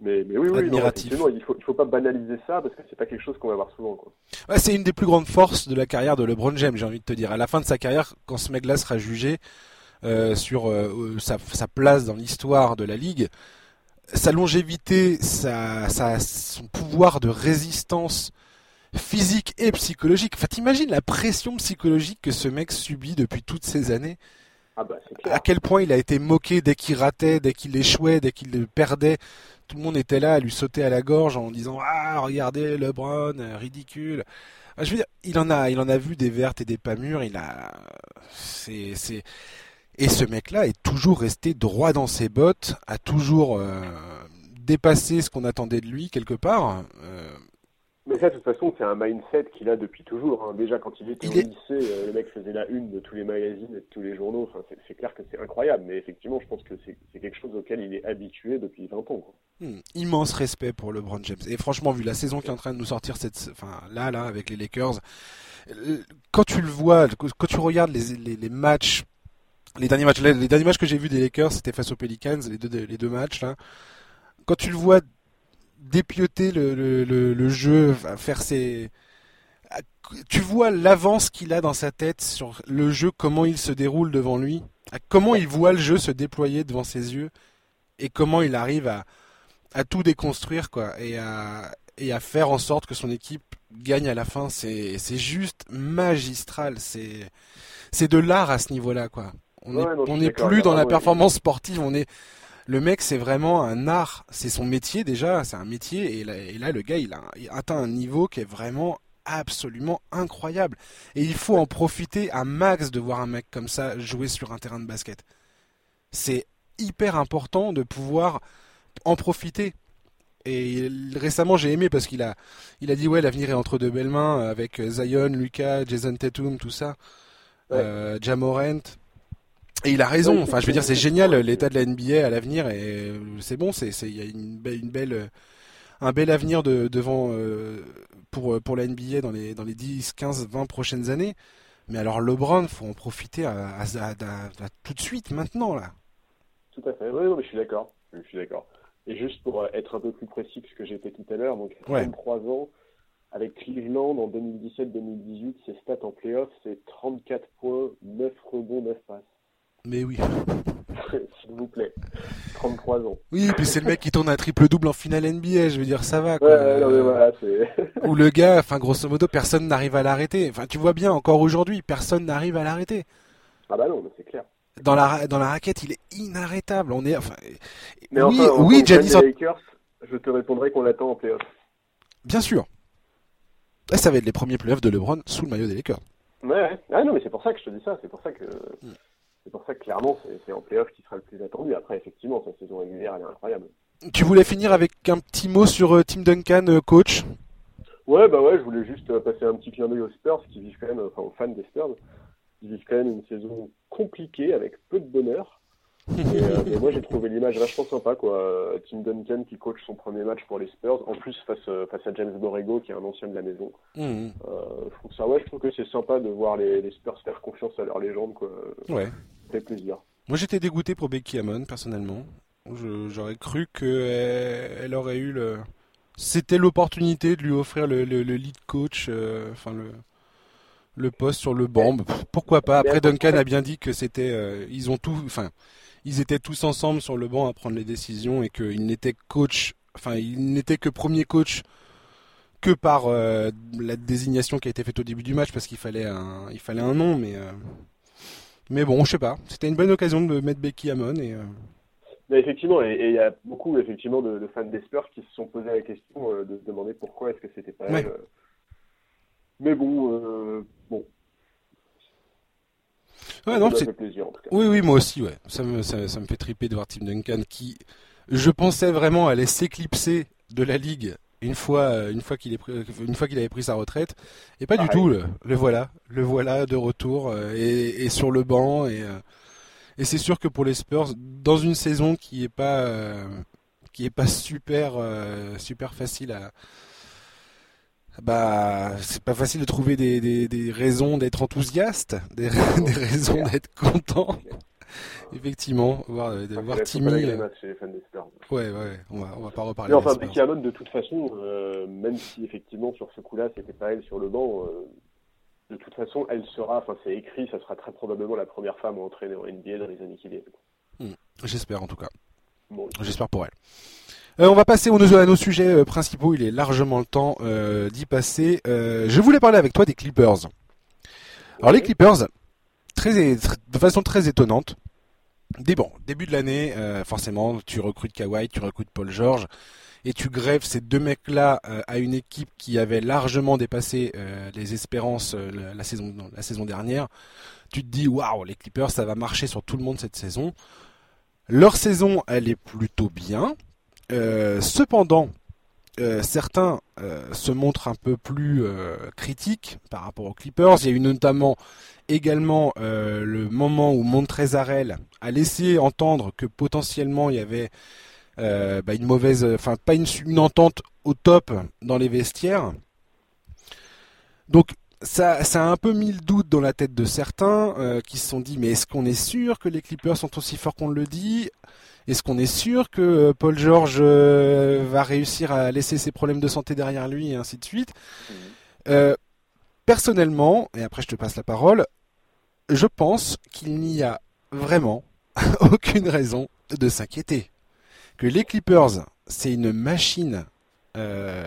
Mais, mais oui, oui, il faut, il faut pas banaliser ça parce que c'est pas quelque chose qu'on va voir souvent. Quoi. Ouais, c'est une des plus grandes forces de la carrière de LeBron James, j'ai envie de te dire. À la fin de sa carrière, quand ce mec-là sera jugé euh, sur euh, sa, sa, place dans l'histoire de la ligue, sa longévité, sa, sa, son pouvoir de résistance physique et psychologique. Enfin, t'imagines la pression psychologique que ce mec subit depuis toutes ces années. Ah bah, à quel point il a été moqué dès qu'il ratait, dès qu'il échouait, dès qu'il perdait. Tout le monde était là à lui sauter à la gorge en disant ah regardez LeBron ridicule je veux dire il en a il en a vu des vertes et des pas mûres il a c'est c'est et ce mec là est toujours resté droit dans ses bottes a toujours euh, dépassé ce qu'on attendait de lui quelque part euh, mais ça, de toute façon, c'est un mindset qu'il a depuis toujours. Hein. Déjà, quand il était au lycée, euh, le mec faisait la une de tous les magazines et de tous les journaux. Enfin, c'est clair que c'est incroyable. Mais effectivement, je pense que c'est quelque chose auquel il est habitué depuis 20 ans. Quoi. Hmm. immense respect pour LeBron James. Et franchement, vu la saison qui est en train de nous sortir cette, enfin, là, là, avec les Lakers, euh, quand tu le vois, quand tu regardes les, les, les matchs, les derniers matchs, les, derniers matchs que j'ai vus des Lakers, c'était face aux Pelicans, les deux, les deux matchs là. Quand tu le vois dépioter le, le, le, jeu, faire ses... Tu vois l'avance qu'il a dans sa tête sur le jeu, comment il se déroule devant lui, comment il voit le jeu se déployer devant ses yeux, et comment il arrive à, à tout déconstruire, quoi, et à, et à faire en sorte que son équipe gagne à la fin. C'est, c'est juste magistral. C'est, c'est de l'art à ce niveau-là, quoi. On n'est plus dans la performance sportive, on est le mec, c'est vraiment un art. C'est son métier déjà, c'est un métier. Et là, le gars, il a, atteint un niveau qui est vraiment absolument incroyable. Et il faut en profiter à max de voir un mec comme ça jouer sur un terrain de basket. C'est hyper important de pouvoir en profiter. Et récemment, j'ai aimé parce qu'il a, il a dit ouais, l'avenir est entre de belles mains avec Zion, Lucas, Jason Tatum, tout ça, euh, Jamorant. Et il a raison. Enfin, je veux dire, c'est génial l'état de la NBA à l'avenir et c'est bon. C'est, il y a une belle, une belle, un bel avenir de, devant euh, pour pour la NBA dans les dans les 10, 15, 20 prochaines années. Mais alors LeBron, faut en profiter à, à, tout de suite, maintenant là. Tout à fait. Oui, non, mais je suis d'accord. Je suis d'accord. Et juste pour euh, être un peu plus précis que ce que j'ai fait tout à l'heure, donc 23 ans avec Cleveland en 2017-2018, ses stats en playoff, c'est 34 points, 9 rebonds, 9 passes. Mais oui. S'il vous plaît. 33 ans. Oui, puis c'est le mec qui tourne un triple-double en finale NBA, je veux dire, ça va. Quoi. Ouais, non, mais voilà, Ou le gars, enfin, grosso modo, personne n'arrive à l'arrêter. Enfin, tu vois bien, encore aujourd'hui, personne n'arrive à l'arrêter. Ah bah non, mais c'est clair. Dans la, dans la raquette, il est inarrêtable. On est, enfin, mais oui, enfin, oui, Giannis. Lakers, je te répondrai qu'on l'attend en playoff. Bien sûr. Et ça va être les premiers playoffs de LeBron sous le maillot des Lakers. Ouais, ah non, mais c'est pour ça que je te dis ça. C'est pour ça que. Hmm. C'est pour ça que clairement, c'est en playoff qui sera le plus attendu. Après, effectivement, sa saison régulière, elle est incroyable. Tu voulais finir avec un petit mot sur euh, Tim Duncan, euh, coach? Ouais, bah ouais, je voulais juste euh, passer un petit clin d'œil aux Spurs, qui vivent quand même, enfin aux fans des Spurs, qui vivent quand même une saison compliquée avec peu de bonheur. Et, moi, j'ai trouvé l'image vachement sympa, quoi. Tim Duncan qui coach son premier match pour les Spurs, en plus face, face à James Borrego, qui est un ancien de la maison. Mmh. je trouve ça, ouais, je trouve que c'est sympa de voir les, les, Spurs faire confiance à leur légende, quoi. Ouais fait plaisir. Moi j'étais dégoûté pour Becky Hammond personnellement. J'aurais cru qu'elle elle aurait eu le. C'était l'opportunité de lui offrir le, lead coach, euh, enfin le, le poste sur le banc. Pourquoi pas? Après Duncan a bien dit que c'était, euh, ils ont tout, enfin, ils étaient tous ensemble sur le banc à prendre les décisions et qu'il n'était coach, enfin, il n'était que premier coach que par euh, la désignation qui a été faite au début du match parce qu'il fallait un, il fallait un nom, mais mais bon, je sais pas. C'était une bonne occasion de mettre Becky Hammond et. Euh, mais effectivement, et il y a beaucoup effectivement de, fans des Spurs qui se sont posé la question euh, de se demander pourquoi est-ce que c'était pas elle. Euh. Mais bon, bon. Ouais, non, c'est... Plaisir, en tout cas. Oui, oui, moi aussi, ouais. Ça me, ça, me fait triper de voir Tim Duncan qui, je pensais vraiment allait s'éclipser de la ligue une fois, euh, une fois qu'il est une fois qu'il avait pris sa retraite, et pas du tout. Le, voilà, le voilà de retour euh, et, sur le banc et euh, et c'est sûr que pour les Spurs, dans une saison qui est pas qui est pas super super facile à bah c'est pas facile de trouver des, des, des raisons d'être enthousiaste, des, des raisons d'être content. Effectivement, voir, euh, voir Timmy. Euh, ouais, ouais, on va, on va pas reparler. Mais enfin, Becky de toute façon, euh, même si effectivement sur ce coup-là, c'était pas elle sur le banc, de toute façon, elle sera, enfin, c'est écrit, ça sera très probablement la première femme à entraîner en NBA dans les années qui viennent. Hmm. J'espère en tout cas. J'espère pour elle. on va passer aux, à nos sujets principaux. Il est largement le temps d'y passer. je voulais parler avec toi des Clippers. Alors les Clippers, de façon très étonnante, début de l'année, euh, forcément, tu recrutes Kawhi, tu recrutes Paul George, et tu grèves ces deux mecs-là euh, à une équipe qui avait largement dépassé euh, les espérances la, saison, la saison dernière. Tu te dis, waouh, les Clippers, ça va marcher sur tout le monde cette saison. Leur saison, elle est plutôt bien. cependant, certains se montrent un peu plus critiques par rapport aux Clippers. Il y a eu notamment également euh, le moment où Montrezarel a laissé entendre que potentiellement il y avait euh, bah, une mauvaise, enfin pas une, entente au top dans les vestiaires. Donc ça, ça a un peu mis le doute dans la tête de certains euh, qui se sont dit mais est-ce qu'on est sûr que les Clippers sont aussi forts qu'on le dit? Est-ce qu'on est sûr que Paul George va réussir à laisser ses problèmes de santé derrière lui et ainsi de suite? Mmh. Personnellement, et après je te passe la parole, je pense qu'il n'y a vraiment aucune raison de s'inquiéter. Que les Clippers, c'est une machine euh,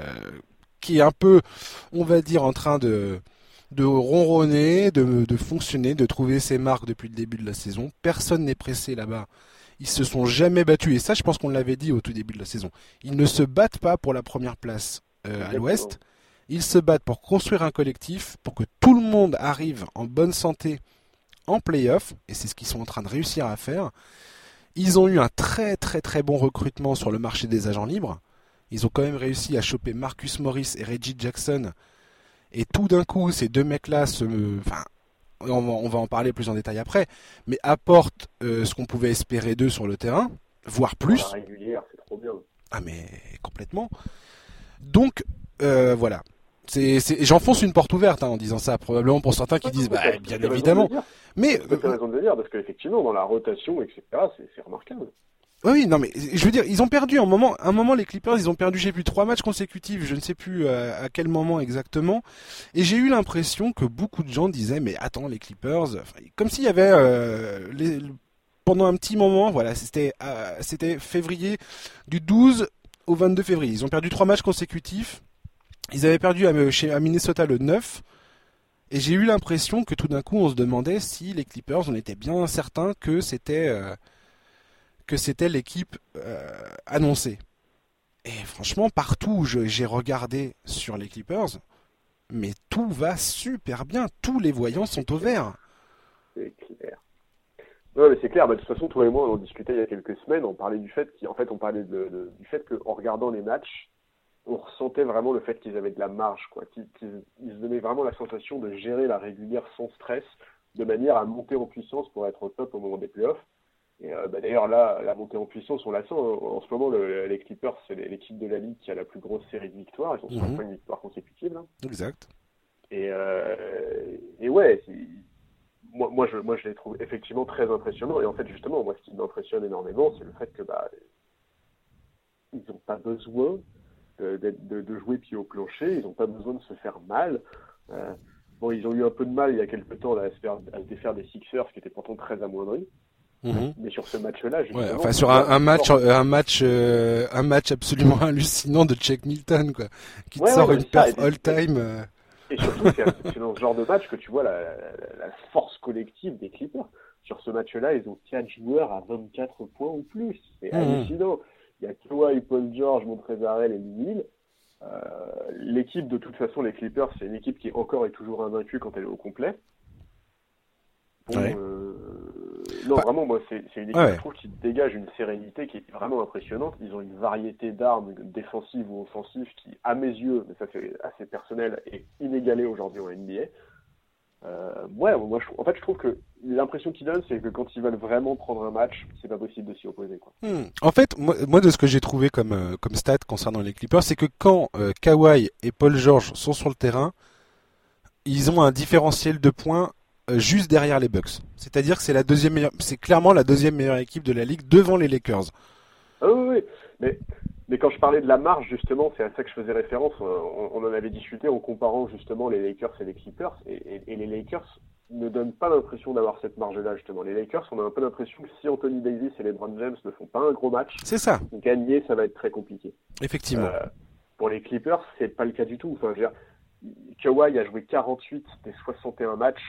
qui est un peu, on va dire, en train de, de ronronner, de, de fonctionner, de trouver ses marques depuis le début de la saison. Personne n'est pressé là-bas. Ils se sont jamais battus. Et ça, je pense qu'on l'avait dit au tout début de la saison. Ils ne se battent pas pour la première place euh, à l'ouest. Ils se battent pour construire un collectif, pour que tout le monde arrive en bonne santé en playoff, et c'est ce qu'ils sont en train de réussir à faire. Ils ont eu un très très très bon recrutement sur le marché des agents libres. Ils ont quand même réussi à choper Marcus Morris et Reggie Jackson. Et tout d'un coup, ces deux mecs-là se... Enfin, on va, en parler plus en détail après, mais apportent euh, ce qu'on pouvait espérer d'eux sur le terrain, voire plus. Ah mais complètement. Donc euh, voilà, j'enfonce une porte ouverte hein, en disant ça, probablement pour certains qui disent, bah, bien évidemment. Mais euh, raison de dire parce qu'effectivement dans la rotation, etc., c'est remarquable. Oui, non, mais je veux dire, ils ont perdu un moment, un moment les Clippers, ils ont perdu, j'ai plus trois matchs consécutifs, je ne sais plus euh, à, quel moment exactement, et j'ai eu l'impression que beaucoup de gens disaient, mais attends, les Clippers, comme s'il y avait euh, pendant un petit moment, voilà, c'était c'était février du 12 au 22 février, ils ont perdu trois matchs consécutifs, ils avaient perdu à, chez, Minnesota le 9. Et j'ai eu l'impression que tout d'un coup, on se demandait si les Clippers, on était bien certain que c'était euh, que c'était l'équipe euh, annoncée. Et franchement, partout où j'ai regardé sur les Clippers, mais tout va super bien. Tous les voyants sont au vert. C'est clair. Non, c'est clair. Bah, de toute façon, toi et moi, on en discutait il y a quelques semaines. On parlait du fait qu'en fait, on parlait du fait qu'en regardant les matchs, on ressentait vraiment le fait qu'ils avaient de la marge, quoi. Qu'ils, se donnaient vraiment la sensation de gérer la régulière sans stress, de manière à monter en puissance pour être au top au moment des playoffs. Et euh, bah, d'ailleurs là, la montée en puissance, on la sent. Hein. En ce moment, les Clippers, c'est l'équipe de la ligue qui a la plus grosse série de victoires. Ils ont 5 mhm. victoires consécutives. Exact. Et, euh, et ouais, moi, moi, je, moi, je les trouve effectivement très impressionnants. Et en fait, justement, moi, ce qui m'impressionne énormément, c'est le fait que bah, ils n'ont pas besoin de, de, jouer pied au plancher, ils n'ont pas besoin de se faire mal. Euh, bon, ils ont eu un peu de mal il y a quelques temps à, se, faire, à se défaire des Sixers, qui étaient pourtant très amoindris. Mhm. Mais sur ce match-là, ouais, enfin sur un, match, un match, euh, un match absolument hallucinant de Chuck Milton, quoi, qui te sort une perf all-time. Euh. Et surtout, c'est dans ce genre de match que tu vois la, la, force collective des Clippers. Sur ce match-là, ils ont 4 joueurs à 24 points ou plus. C'est mhm. hallucinant. Il y a Kawhi, Paul George, Montrezarel et Lille. Euh, l'équipe, de toute façon, les Clippers, c'est une équipe qui encore et toujours invaincue quand elle est au complet. Euh, non, vraiment, moi, c'est une équipe, je trouve, qui dégage une sérénité qui est vraiment impressionnante. Ils ont une variété d'armes défensives ou offensives qui, à mes yeux, mais ça c'est assez personnel, est inégalée aujourd'hui en NBA. Euh, ouais, moi, en fait, je trouve que l'impression qu'ils donnent, c'est que quand ils veulent vraiment prendre un match, c'est pas possible de s'y opposer. Quoi. Hmm. En fait, moi, de ce que j'ai trouvé comme, euh, comme stat concernant les Clippers, c'est que quand euh, Kawhi et Paul George sont sur le terrain, ils ont un différentiel de points euh, juste derrière les Bucks. C'est-à-dire que c'est la deuxième meilleure, c'est clairement la deuxième meilleure équipe de la ligue devant les Lakers. Ah oui, oui, mais mais quand je parlais de la marge justement, c'est à ça que je faisais référence. On, en avait discuté en comparant justement les Lakers et les Clippers, et, les Lakers ne donnent pas l'impression d'avoir cette marge-là justement. Les Lakers, on a un peu l'impression que si Anthony Davis et les LeBron James ne font pas un gros match, c'est ça. Gagner, ça va être très compliqué. Effectivement. Euh, pour les Clippers, c'est pas le cas du tout. Enfin, je veux dire, Kawhi a joué 48 des 61 matchs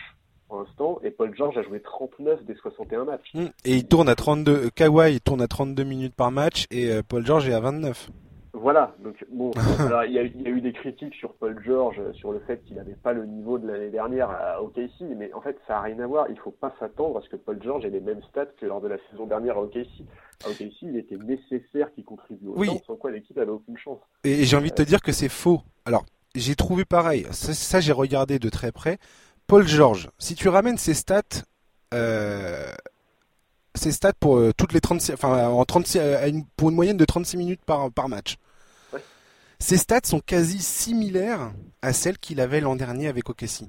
l'instant, et Paul George a joué 39 des 61 matchs. Hmm. Et il tourne à 32, Kawhi il tourne à 32 minutes par match, et euh, Paul George est à 29. Voilà, donc bon, il y, a eu des critiques sur Paul George, euh, sur le fait qu'il n'avait pas le niveau de l'année dernière à OKC, mais en fait ça n'a rien à voir, il ne faut pas s'attendre à ce que Paul George ait les mêmes stats que lors de la saison dernière à OKC. À OKC, il était nécessaire qu'il contribue au oui. sans quoi l'équipe n'avait aucune chance. Et j'ai envie de te dire que c'est faux. Alors, j'ai trouvé pareil, ça j'ai regardé de très près, Paul George, si tu ramènes ses stats, euh, ses stats pour euh, toutes les 36, enfin en 36, une, pour une moyenne de 36 minutes par, par match. Ses stats sont quasi similaires à celles qu'il avait l'an dernier avec OKC.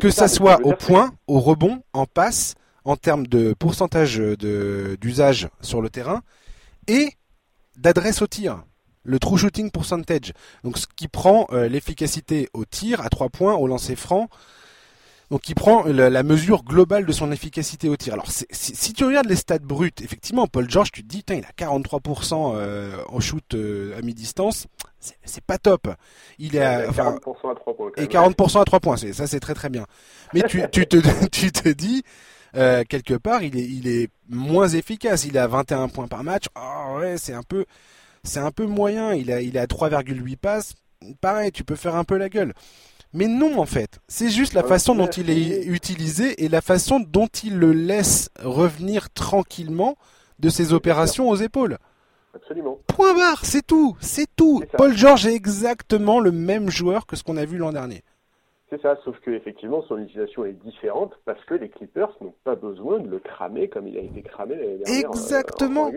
que ça, soit au point, au rebond, en passe, en termes de pourcentage d'usage sur le terrain et d'adresse au tir le true shooting percentage. Donc ce qui prend euh, l'efficacité au tir à 3 points, au lancer franc, donc il prend la, mesure globale de son efficacité au tir. Alors si, tu regardes les stats brutes, effectivement, Paul George, tu te dis, il a 43% euh, en shoot euh, à mi-distance, c'est pas top. Il est à, 40% à 3 points. Et 40% à 3 points, ça c'est très très bien. Mais tu, tu, te, tu te dis, euh, quelque part, il est, il est moins efficace. Il est à 21 points par match. Oh, ouais, c'est un peu, c'est un peu moyen. Il a, il est à 3,8 passes. Pareil, tu peux faire un peu la gueule. Mais non, en fait. C'est juste la façon dont il est utilisé et la façon dont il le laisse revenir tranquillement de ses opérations aux épaules. Absolument. Point barre, c'est tout, c'est tout. Paul George est exactement le même joueur que ce qu'on a vu l'an dernier. C'est ça, sauf que effectivement son utilisation est différente parce que les Clippers n'ont pas besoin de le cramer comme il a été cramé l'année dernière. Euh, exactement.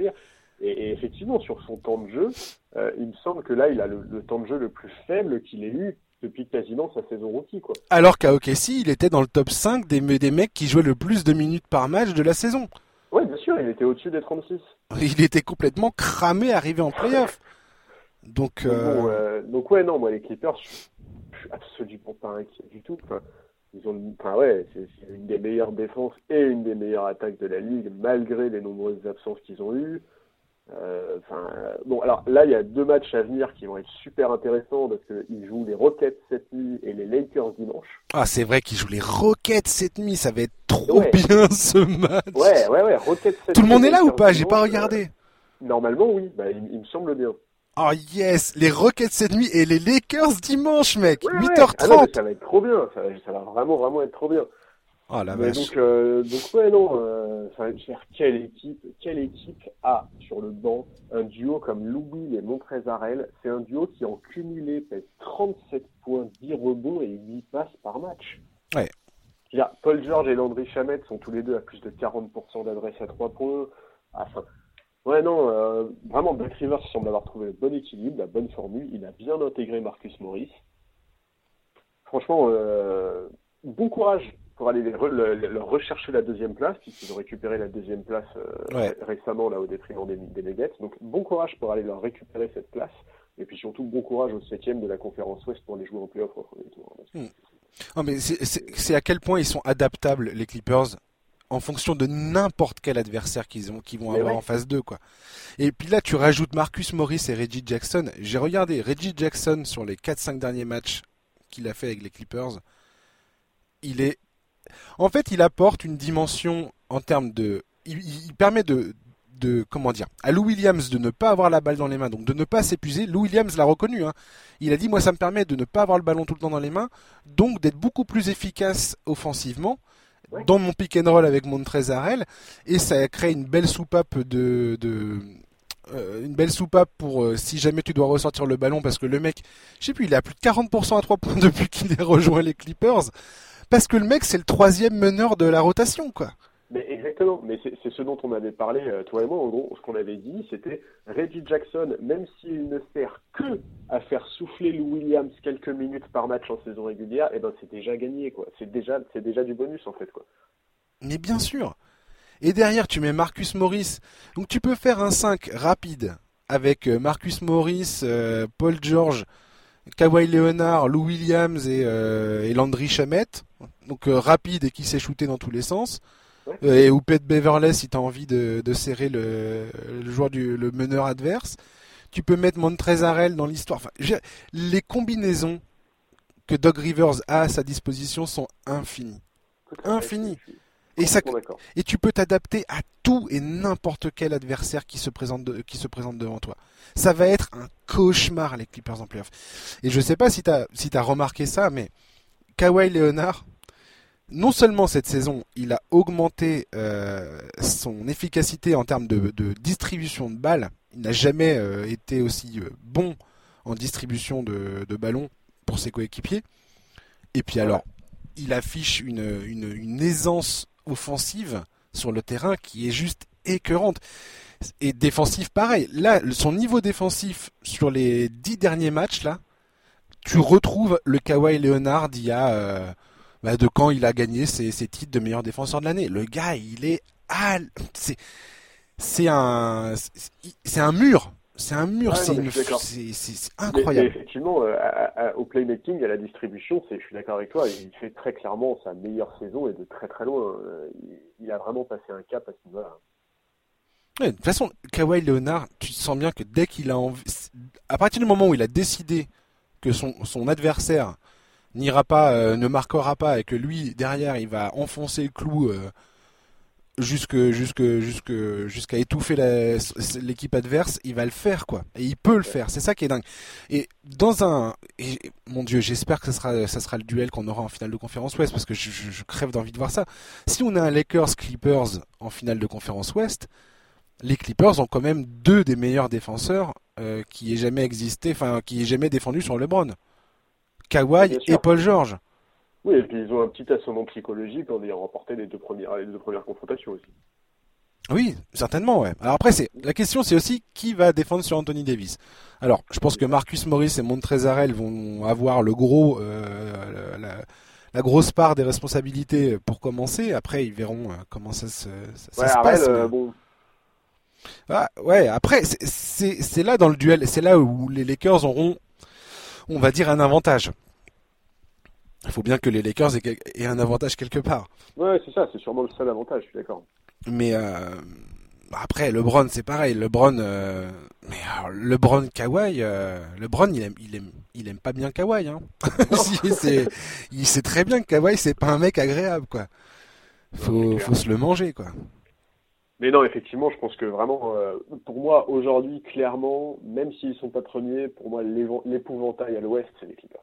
et, effectivement, sur son temps de jeu, euh, il me semble que là, il a le, le temps de jeu le plus faible qu'il ait eu depuis quasiment sa saison rookie. Quoi. Alors qu'à OKC, il était dans le top 5 des, des mecs qui jouaient le plus de minutes par match de la saison. Oui, bien sûr, il était au-dessus des 36. Il était complètement cramé arrivé en playoff. Donc, euh... euh donc ouais, non, moi les Clippers, je, suis absolument pas inquiet du tout. Enfin, ils ont, enfin ouais, c'est une des meilleures défenses et une des meilleures attaques de la ligue, malgré les nombreuses absences qu'ils ont eues. Euh, enfin, bon, alors là, il y a deux matchs à venir qui vont être super intéressants parce qu'ils jouent les Rockets cette nuit et les Lakers dimanche. Ah, c'est vrai qu'ils jouent les Rockets cette nuit, ça va être trop bien ce match. Ouais, ouais, ouais, Rockets cette Tout le monde est là ou pas? J'ai pas regardé. Euh, normalement, oui, bah, il, me semble bien. Oh yes, les Rockets cette nuit et les Lakers dimanche, mec. 8h30. Ah ça va être trop bien, ça, ça va vraiment, vraiment être trop bien. Oh la Donc, euh, donc ouais non, euh, quelle équipe, quelle équipe a sur le banc un duo comme Louis et Montrezarel? C'est un duo qui en cumulé pèse 37 points, 10 rebonds et 8 passes par match. Ouais. Paul George et Landry Chamette sont tous les deux à plus de 40% d'adresse à 3 points. Enfin, ouais non, euh, vraiment Black Rivers semble avoir trouvé le bon équilibre, la bonne formule. Il a bien intégré Marcus Morris. Franchement, euh, bon courage pour aller leur rechercher la deuxième place, puisqu'ils ont récupéré la deuxième place récemment là au détriment des, des Nuggets. Donc bon courage pour aller leur récupérer cette place. Et puis surtout, bon courage au septième de la conférence Ouest pour les jouer en playoff au premier tour. Hmm. mais c'est à quel point ils sont adaptables, les Clippers, en fonction de n'importe quel adversaire qu'ils ont, qu'ils vont avoir en phase 2, quoi. Et puis là, tu rajoutes Marcus Morris et Reggie Jackson. J'ai regardé Reggie Jackson sur les 4-5 derniers matchs qu'il a fait avec les Clippers. Il est, en fait, il apporte une dimension en termes de, il permet de, de comment dire à Lou Williams de ne pas avoir la balle dans les mains, donc de ne pas s'épuiser. Lou Williams l'a reconnu. Hein. Il a dit moi ça me permet de ne pas avoir le ballon tout le temps dans les mains, donc d'être beaucoup plus efficace offensivement dans mon pick and roll avec Montrezarel et ça crée une belle soupape de, de euh, une belle soupape pour euh, si jamais tu dois ressortir le ballon parce que le mec, je sais plus, il est à plus de 40% à 3 points depuis qu'il ait rejoint les Clippers parce que le mec c'est le troisième meneur de la rotation quoi. Mais exactement, mais c'est ce dont on avait parlé, euh, toi et moi, en gros, ce qu'on avait dit, c'était Reggie Jackson, même s'il ne sert que à faire souffler Lou Williams quelques minutes par match en saison régulière, et eh ben c'est déjà gagné, quoi. C'est déjà, du bonus, en fait, quoi. Mais bien sûr. Et derrière, tu mets Marcus Morris. Donc tu peux faire un 5 rapide avec euh, Marcus Morris, euh, Paul George, Kawhi Leonard, Lou Williams et, et Landry Chamette. Donc rapide et qui s'est shooté dans tous les sens. Euh, et ou peut-être Beverley si tu as envie de, serrer le, joueur du le meneur adverse. Tu peux mettre Montrezarel dans l'histoire. Enfin, les combinaisons que Doug Rivers a à sa disposition sont infinies. Infinies. Et, ça, et tu peux t'adapter à tout et n'importe quel adversaire qui se, présente qui se présente devant toi. Ça va être un cauchemar les Clippers en playoff. Et je sais pas si tu as, si as remarqué ça, mais Kawhi Leonard, non seulement cette saison, il a augmenté euh, son efficacité en termes de, distribution de balles. Il n'a jamais euh, été aussi euh, bon en distribution de, ballons pour ses coéquipiers. Et puis alors, il affiche une, aisance offensive sur le terrain qui est juste écœurante. Et défensif, pareil. Là, son niveau défensif sur les dix derniers matchs, là, tu retrouves le Kawhi Leonard il y a bah, de quand il a gagné ses, titres de meilleur défenseur de l'année. Le gars, il est c'est c'est un c'est un mur. C'est un mur, c'est incroyable. effectivement, euh, au playmaking, à la distribution, je suis d'accord avec toi, il fait très clairement sa meilleure saison et de très très loin. Euh, il, a vraiment passé un cap à ce niveau-là. de toute façon, Kawhi Leonard, tu sens bien que dès qu'il a envie, à partir du moment où il a décidé que son, son adversaire n'ira pas, euh, ne marquera pas et que lui derrière il va enfoncer le clou euh, jusque jusque jusqu'à étouffer l'équipe adverse, il va le faire quoi. Et il peut le faire. C'est ça qui est dingue. Et dans un, mon dieu, j'espère que ça sera ça sera le duel qu'on aura en finale de conférence Ouest parce que je, crève d'envie de voir ça. Si on a un Lakers Clippers en finale de conférence Ouest, les Clippers ont quand même deux des meilleurs défenseurs euh, qui aient jamais existé, enfin qui aient jamais défendu sur LeBron. Kawhi et Paul George. Oui, et puis ils ont un petit ascendant psychologique en ayant remporté les deux premières, les deux premières confrontations aussi. Oui, certainement, ouais. Alors après, c'est la question, c'est aussi qui va défendre sur Anthony Davis. Alors, je pense que Marcus Morris et Montrezarel vont avoir le gros, euh, la, grosse part des responsabilités pour commencer. Après, ils verront euh, comment ça se, ça, se passe. Euh, bon. Ah, ouais, après, c'est là dans le duel, c'est là où les Lakers auront on va dire, un avantage. Il faut bien que les Lakers aient, un avantage quelque part. Ouais, c'est ça, c'est sûrement le seul avantage, je suis d'accord. Mais euh, après, LeBron, c'est pareil. LeBron, euh, mais LeBron, Kawhi, euh, LeBron, il aime, il aime, il aime pas bien Kawhi. Hein. il sait très bien que Kawhi, c'est pas un mec agréable, quoi. Faut, faut se le manger, quoi. Mais non, effectivement, je pense que vraiment, euh, pour moi, aujourd'hui, clairement, même s'ils sont pas premiers, pour moi, l'épouvantail à l'ouest, c'est les Clippers.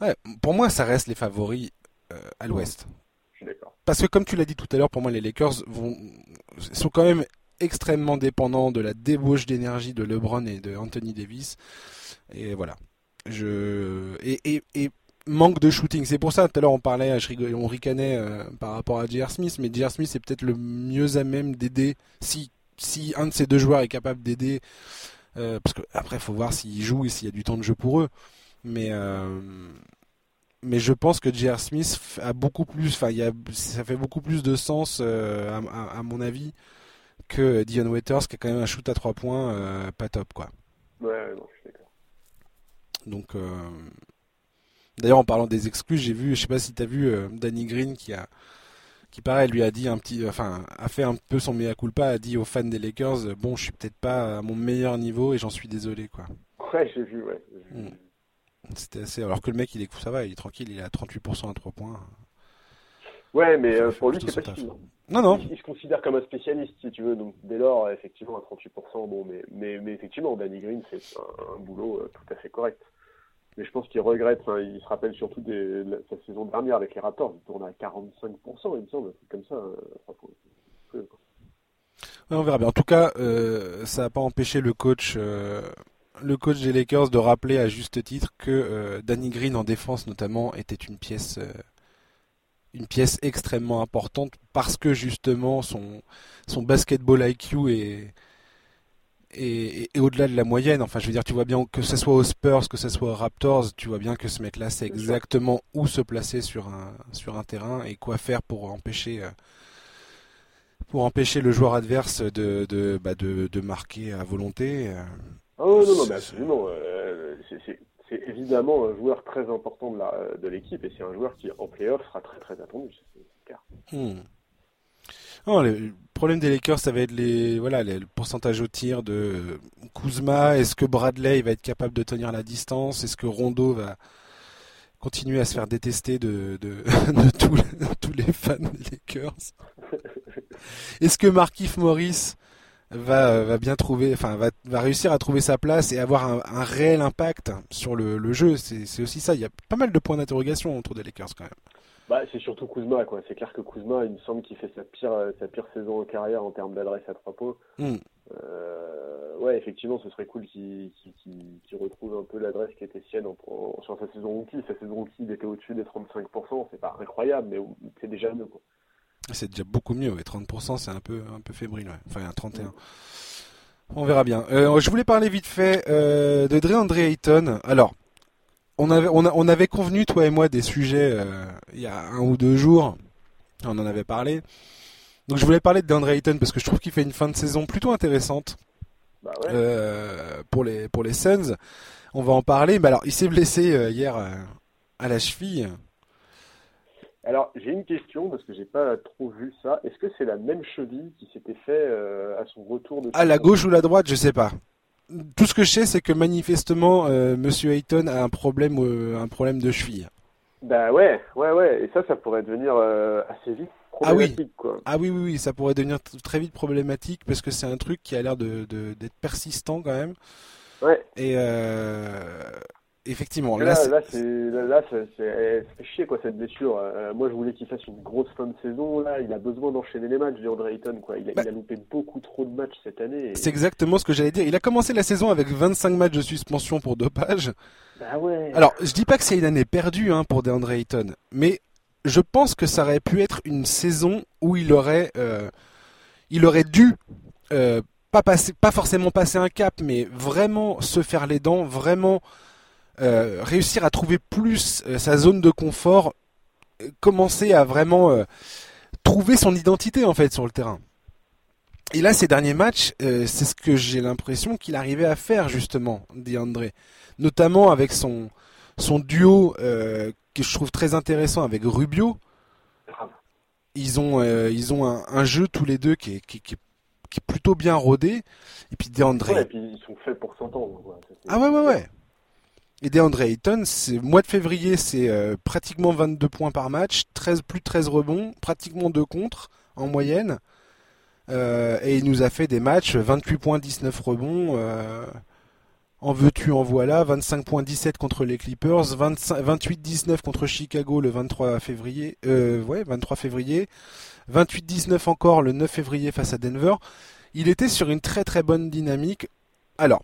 Ouais, pour moi, ça reste les favoris euh, à l'ouest. Je suis d'accord. Parce que comme tu l'as dit tout à l'heure, pour moi, les Lakers vont, sont quand même extrêmement dépendants de la débauche d'énergie de LeBron et de Anthony Davis. Et voilà. Je et, et, et manque de shooting. C'est pour ça, tout à l'heure on parlait, on ricanait euh, par rapport à J.R. Smith, mais J.R. Smith est peut-être le mieux à même d'aider si, si un de ces deux joueurs est capable d'aider. Euh, parce que après, faut voir s'ils jouent et s'il y a du temps de jeu pour eux. Mais, euh, mais je pense que J.R. Smith a beaucoup plus, enfin, ça fait beaucoup plus de sens, à, mon avis, que Dion Waiters, qui a quand même un shoot à 3 points pas top, quoi. Ouais, je suis d'accord. Donc, euh, d'ailleurs, en parlant des exclus, j'ai vu, je sais pas si tu as vu Danny Green qui a, qui pareil, lui a dit un petit, enfin, a fait un peu son mea culpa, a dit aux fans des Lakers, bon, je suis peut-être pas à mon meilleur niveau et j'en suis désolé, quoi. Ouais, j'ai vu, ouais. Mm. C'était assez. Alors que le mec, il est ça va, il est tranquille, il est à 38% à 3 points. Ouais, mais euh, pour lui, c'est pas Non, non. Il, se considère comme un spécialiste, si tu veux. Donc, dès lors, effectivement, à 38%, bon, mais, mais, mais effectivement, Danny Green, c'est un, boulot euh, tout à fait correct. Mais je pense qu'il regrette, il se rappelle surtout de sa saison dernière avec les Raptors, il tourne à 45%, il me semble, comme ça. Euh, on verra bien. En tout cas, ça n'a pas empêché le coach le coach des Lakers de rappeler à juste titre que euh, Danny Green en défense notamment était une pièce euh, une pièce extrêmement importante parce que justement son son basketball IQ est et, au-delà de la moyenne. Enfin, je veux dire, tu vois bien que ce soit aux Spurs, que ce soit aux Raptors, tu vois bien que ce mec-là sait exactement où se placer sur un sur un terrain et quoi faire pour empêcher euh, pour empêcher le joueur adverse de de, bah de, de marquer à volonté. Oh non, non, mais absolument. Euh, c'est évidemment un joueur très important de, l'équipe et c'est un joueur qui, en playoff, sera très très attendu. C'est hmm. le problème des Lakers, ça va être les, voilà, le pourcentage au tir de Kuzma. Est-ce que Bradley va être capable de tenir la distance? Est-ce que Rondo va continuer à se faire détester de, de, de tous, les fans des Lakers? Est-ce que Markif Morris va, va bien trouver, enfin va, va réussir à trouver sa place et avoir un, un réel impact sur le, le jeu? C'est aussi ça. Il y a pas mal de points d'interrogation autour des Lakers quand même. Bah, c'est surtout Kuzma, quoi. C'est clair que Kuzma, il me semble qu'il fait sa pire, sa pire saison en carrière en termes d'adresse à trois points. Hmm. Euh, ouais, effectivement, ce serait cool qu'il retrouve un peu l'adresse qui était sienne en, sur sa saison rookie. Sa saison rookie, il était au-dessus des 35%. C'est pas incroyable, mais c'est déjà mieux, quoi. C'est déjà beaucoup mieux, 30% c'est un peu, un peu fébrile, enfin un 31. On verra bien. Euh, je voulais parler vite fait euh, de Dre Andre Ayton. Alors, on avait, on, avait convenu, toi et moi, des sujets euh, il y a un ou deux jours. On en avait parlé. Donc je voulais parler de DeAndre Ayton parce que je trouve qu'il fait une fin de saison plutôt intéressante bah pour les pour les Suns. On va en parler. Mais alors, il s'est blessé hier à la cheville. Alors, j'ai une question parce que j'ai pas trop vu ça. Est-ce que c'est la même cheville qui s'était fait euh, à son retour de À la gauche ou la droite, je sais pas. Tout ce que je sais, c'est que manifestement, euh, Monsieur Hayton a un problème, euh, un problème de cheville. Bah ouais, ouais, ouais. Et ça, ça pourrait devenir assez vite problématique, ah oui. quoi. Ah oui, oui, oui, ça pourrait devenir très vite problématique parce que c'est un truc qui a l'air de d'être persistant quand même. Ouais. Et effectivement. Là, là, c'est là, c'est chier quoi cette blessure. Euh, moi, je voulais qu'il fasse une grosse fin de saison. Là, il a besoin d'enchaîner les matchs, DeAndre Ayton. Quoi, il a, bah il a, loupé beaucoup trop de matchs cette année. C'est exactement ce que j'allais dire. Il a commencé la saison avec 25 matchs de suspension pour dopage. Bah ouais. Alors, je dis pas que c'est une année perdue hein, pour DeAndre Ayton, mais je pense que ça aurait pu être une saison où il aurait, euh, il aurait dû euh, pas passer, pas forcément passer un cap, mais vraiment se faire les dents, vraiment euh, réussir à trouver plus euh, sa zone de confort, euh, commencer à vraiment trouver son identité en fait sur le terrain. Et là, ces derniers matchs, c'est ce que j'ai l'impression qu'il arrivait à faire justement, DeAndre, notamment avec son son duo que je trouve très intéressant avec Rubio. Ils ont ils ont un, jeu tous les deux qui est, qui, qui, est plutôt bien rodé. Et puis DeAndre. Ouais, et puis ils sont faits pour s'entendre. Ah ouais ouais ouais. Et DeAndre Ayton, c'est mois de février, c'est euh, pratiquement 22 points par match, 13 plus de 13 rebonds, pratiquement 2 contre en moyenne. Euh, et il nous a fait des matchs 28 points, 19 rebonds. Euh, en veux-tu, en voilà. 25 points, 17 contre les Clippers, 28-19 contre Chicago le 23 février. ouais, 23 février. 28-19 encore le 9 février face à Denver. Il était sur une très très bonne dynamique. Alors,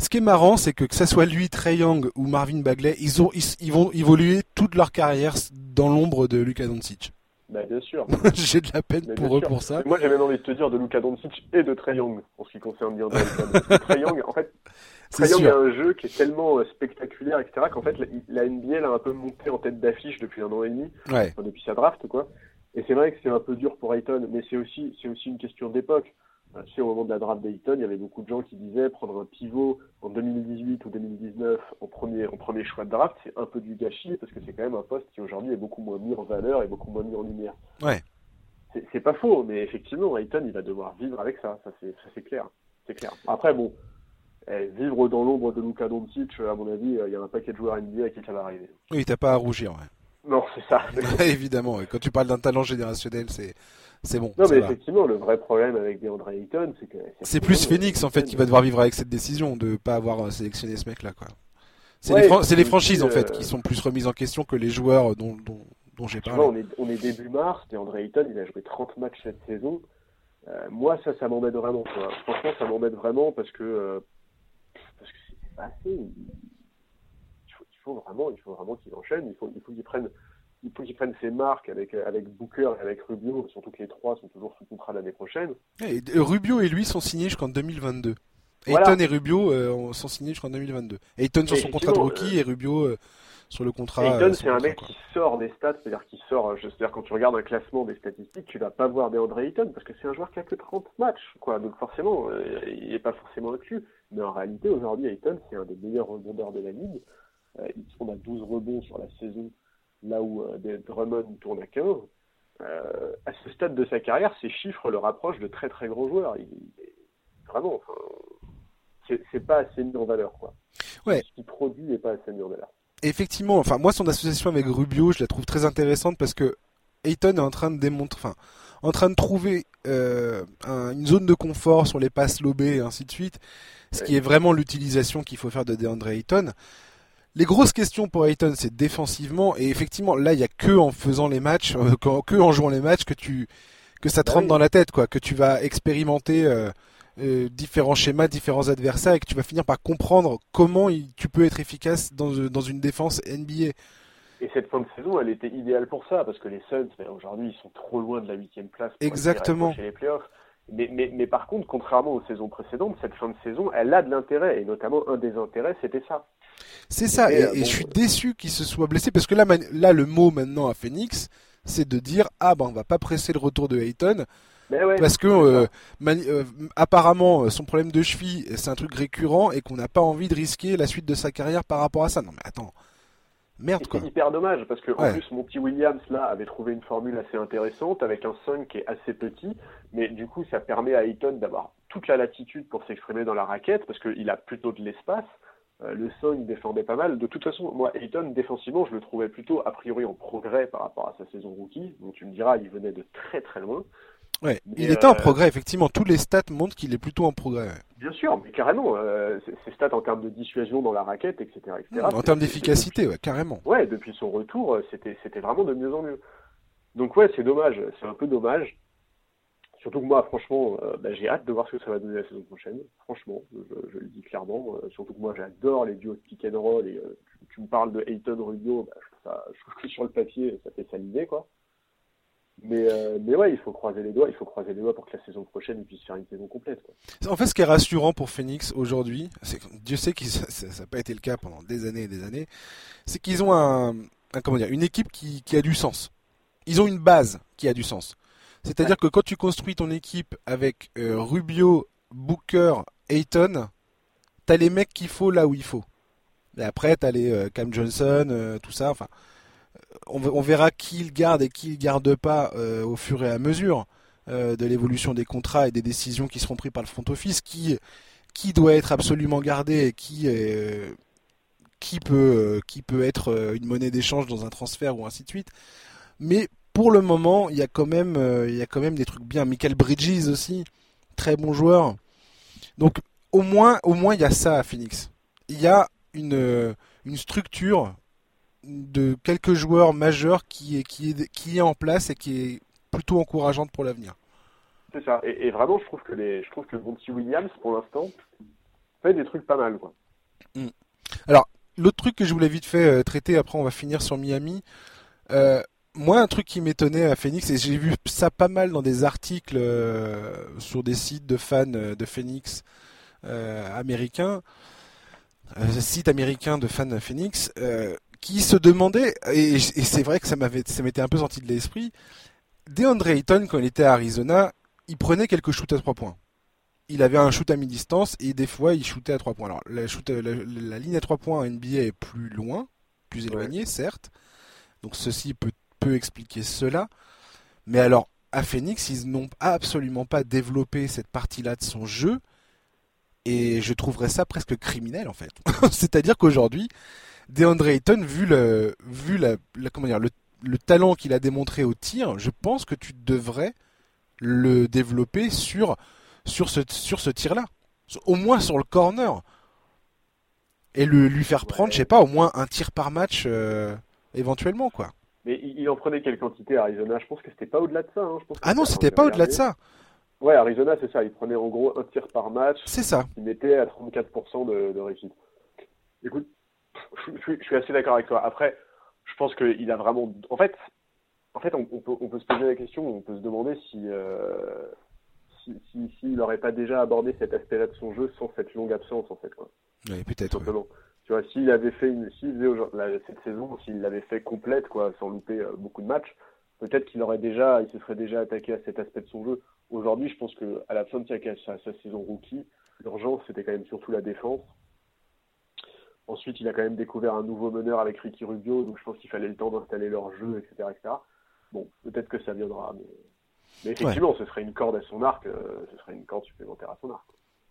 ce qui est marrant, c'est que que ce soit lui, Trey Young ou Marvin Bagley, ils, ont, ils, vont évoluer toute leur carrière dans l'ombre de Luka Doncic. Bah, bien sûr. J'ai de la peine pour eux pour ça. moi, j'ai même envie de te dire de Luka Doncic et de Trey Young, en ce qui concerne DeAndre Trey Young, en fait, Trae Young a un jeu qui est tellement euh, spectaculaire, etc., qu'en fait, la, NBA l'a un peu monté en tête d'affiche depuis un an et demi, depuis sa draft, quoi. Et c'est vrai que c'est un peu dur pour Ayton, mais c'est aussi, c'est aussi une question d'époque. Euh, sais, au moment de la draft d'Ayton, il y avait beaucoup de gens qui disaient prendre un pivot en 2018 ou 2019 en premier, en premier choix de draft, c'est un peu du gâchis parce que c'est quand même un poste qui aujourd'hui est beaucoup moins mis en valeur et beaucoup moins mis en lumière. Ouais. C'est pas faux, mais effectivement, Ayton, il va devoir vivre avec ça, ça c'est clair. C'est clair. Après, bon, eh, vivre dans l'ombre de Luka Doncic, à mon avis, il y a un paquet de joueurs NBA à qui ça va arriver. Oui, t'as pas à rougir, ouais. Non, c'est ça. Évidemment, quand tu parles d'un talent générationnel, c'est c'est bon. Non, mais effectivement, le vrai problème avec DeAndre Ayton, c'est que. C'est plus Phoenix, en fait, qui va devoir vivre avec cette décision de pas avoir euh, sélectionné ce mec-là, quoi. C'est les, les, franchises, en fait, euh, qui sont plus remises en question que les joueurs dont, dont, dont j'ai parlé. on, est, on est début mars, DeAndre Ayton, il a joué 30 matchs cette saison. Euh, moi, ça, ça m'embête vraiment. Quoi. Franchement, ça m'embête vraiment parce que parce que c'est pas assez. Il faut, il faut vraiment, il faut vraiment qu'il enchaîne. Il faut, il faut qu'il prenne il faut qu'il prenne ses marques avec, avec Booker et avec Rubio, surtout que les trois sont toujours sous contrat l'année prochaine. Et Rubio et lui sont signés jusqu'en 2022. Ayton et Rubio euh, sont signés jusqu'en 2022. Ayton sur son contrat de rookie euh, et Rubio euh, sur le contrat. Ayton, c'est un mec qui sort des stats, c'est-à-dire qui sort, c'est-à-dire quand tu regardes un classement des statistiques, tu vas pas voir DeAndre Ayton parce que c'est un joueur qui a que 30 matchs, quoi. Donc forcément, il n'est pas forcément inclus. Mais en réalité, aujourd'hui, Ayton, c'est un des meilleurs rebondeurs de la ligue. il tourne à 12 rebonds sur la saison là où euh, Drummond tourne à 15, euh, à ce stade de sa carrière, ces chiffres le rapprochent de très très gros joueurs. Il, vraiment, c'est pas assez mis en valeur. Quoi. Ouais. Ce qu'il produit n'est pas assez mis en valeur. Effectivement, enfin moi son association avec Rubio, je la trouve très intéressante parce que Ayton est en train de démontrer, enfin, en train de trouver euh, une zone de confort sur les passes lobées et ainsi de suite, ce qui est vraiment l'utilisation qu'il faut faire de DeAndre Ayton. Les grosses questions pour Ayton, c'est défensivement. Et effectivement, là, il y a que en faisant les matchs, euh, que en jouant les matchs, que tu que ça te bah rentre dans la tête, quoi. Que tu vas expérimenter euh, euh, différents schémas, différents adversaires, et que tu vas finir par comprendre comment tu peux être efficace dans, dans une défense NBA. Et cette fin de saison, elle était idéale pour ça, parce que les Suns, ben, aujourd'hui, ils sont trop loin de la huitième place. Exactement. Chez les playoffs. Mais, mais, mais, par contre, contrairement aux saisons précédentes, cette fin de saison, elle a de l'intérêt, et notamment un des intérêts, c'était ça. C'est ça, et, je suis déçu qu'il se soit blessé, parce que là, là, le mot maintenant à Phoenix, c'est de dire ah ben on va pas presser le retour de Hayton. parce que euh, euh, apparemment son problème de cheville c'est un truc récurrent et qu'on n'a pas envie de risquer la suite de sa carrière par rapport à ça. Non mais attends, Merde quoi. C'est hyper dommage parce que en plus mon petit Williams là avait trouvé une formule assez intéressante avec un 5 qui est assez petit, mais du coup ça permet à Ayton d'avoir toute la latitude pour s'exprimer dans la raquette parce qu'il a plutôt de l'espace. Euh, le 5 il défendait pas mal. De toute façon, moi Ayton défensivement je le trouvais plutôt a priori en progrès par rapport à sa saison rookie. Donc tu me diras il venait de très très loin. Ouais, il était en euh, progrès, effectivement. Tous les stats montrent qu'il est plutôt en progrès. Bien sûr, mais carrément. Euh, ses stats en termes de dissuasion dans la raquette, etc. etc. en termes d'efficacité, ouais, carrément. Ouais, depuis son retour, euh, c'était, c'était vraiment de mieux en mieux. Donc ouais, c'est dommage. C'est un peu dommage. Surtout que moi, franchement, bah, j'ai hâte de voir ce que ça va donner la saison prochaine. Franchement, je, le dis clairement. surtout que moi, j'adore les duos de pick and roll. Et tu, me parles de Hayton Rubio, bah, je, trouve ça, je trouve que sur le papier, ça fait saliver, quoi. Mais, euh, mais ouais, il faut croiser les doigts, il faut croiser les doigts pour que la saison prochaine puisse faire une saison complète. Quoi. En fait, ce qui est rassurant pour Phoenix aujourd'hui, Dieu sait que ça n'a pas été le cas pendant des années et des années, c'est qu'ils ont un, comment dire, une équipe qui, qui, a du sens. Ils ont une base qui a du sens. C'est-à-dire que quand tu construis ton équipe avec euh, Rubio, Booker, Ayton, t'as les mecs qu'il faut là où il faut. Et après, t'as les euh, Cam Johnson, tout ça. Enfin, on, verra qui il garde et qui il garde pas euh, au fur et à mesure euh, de l'évolution des contrats et des décisions qui seront prises par le front office, qui qui doit être absolument gardé et qui euh, qui peut qui peut être une monnaie d'échange dans un transfert ou ainsi de suite. Mais pour le moment, il y a quand même y a quand même des trucs bien. Michael Bridges aussi, très bon joueur. Donc au moins au moins il y a ça à Phoenix. Il y a une une structure de quelques joueurs majeurs qui est, qui, est, qui est en place et qui est plutôt encourageante pour l'avenir. C'est ça. Et, vraiment, je trouve que les, je trouve que Monty Williams, pour l'instant, fait des trucs pas mal, quoi. Hmm. Alors, l'autre truc que je voulais vite fait euh, traiter, après on va finir sur Miami. Euh, moi, un truc qui m'étonnait à Phoenix, et j'ai vu ça pas mal dans des articles euh, sur des sites de fans de Phoenix américains, site américain de fans Phoenix, qui se demandait, et, c'est vrai que ça m'avait, ça m'était un peu sorti de l'esprit, DeAndre Ayton, quand il était à Arizona, il prenait quelques shoots à trois points. Il avait un shoot à mi-distance et des fois il shootait à trois points. Alors la, shoot, la, ligne à trois points en NBA est plus loin, plus éloignée, certes. Donc ceci peut, peut expliquer cela. Mais alors, à Phoenix, ils n'ont absolument pas développé cette partie-là de son jeu. Et je trouverais ça presque criminel en fait. C'est-à-dire qu'aujourd'hui, DeAndre Ayton, vu le, vu la, comment dire, le, le talent qu'il a démontré au tir, je pense que tu devrais le développer sur, sur ce, sur ce tir-là. Au moins sur le corner. Et le, lui faire prendre, je sais pas, au moins un tir par match euh, éventuellement, quoi. Mais il, en prenait quelle quantité à Arizona? Je pense que c'était pas au-delà de ça. Hein. ah non, c'était pas au-delà de ça. Ouais, Arizona, c'est ça. Il prenait en gros un tir par match. C'est ça. Il mettait à 34% de, de réussite. Écoute, je, suis assez d'accord avec toi. Après, je pense qu'il a vraiment. En fait, en fait on, peut, on, peut, se poser la question, on peut se demander si. Euh, s'il si, n'aurait pas déjà abordé cet aspect-là de son jeu sans cette longue absence en fait quoi. Oui, peut-être. Tu vois, s'il avait fait une, faisait cette saison, s'il l'avait fait complète quoi, sans louper euh, beaucoup de matchs, peut-être qu'il aurait déjà, il se serait déjà attaqué à cet aspect de son jeu. Aujourd'hui, je pense que à la fin de sa, sa saison rookie, l'urgence c'était quand même surtout la défense. Ensuite, il a quand même découvert un nouveau meneur avec Ricky Rubio, donc je pense qu'il fallait le temps d'installer leur jeu, etc. etc. Bon, peut-être que ça viendra, mais, effectivement, ce serait une corde à son arc, euh, ce serait une corde supplémentaire à son arc,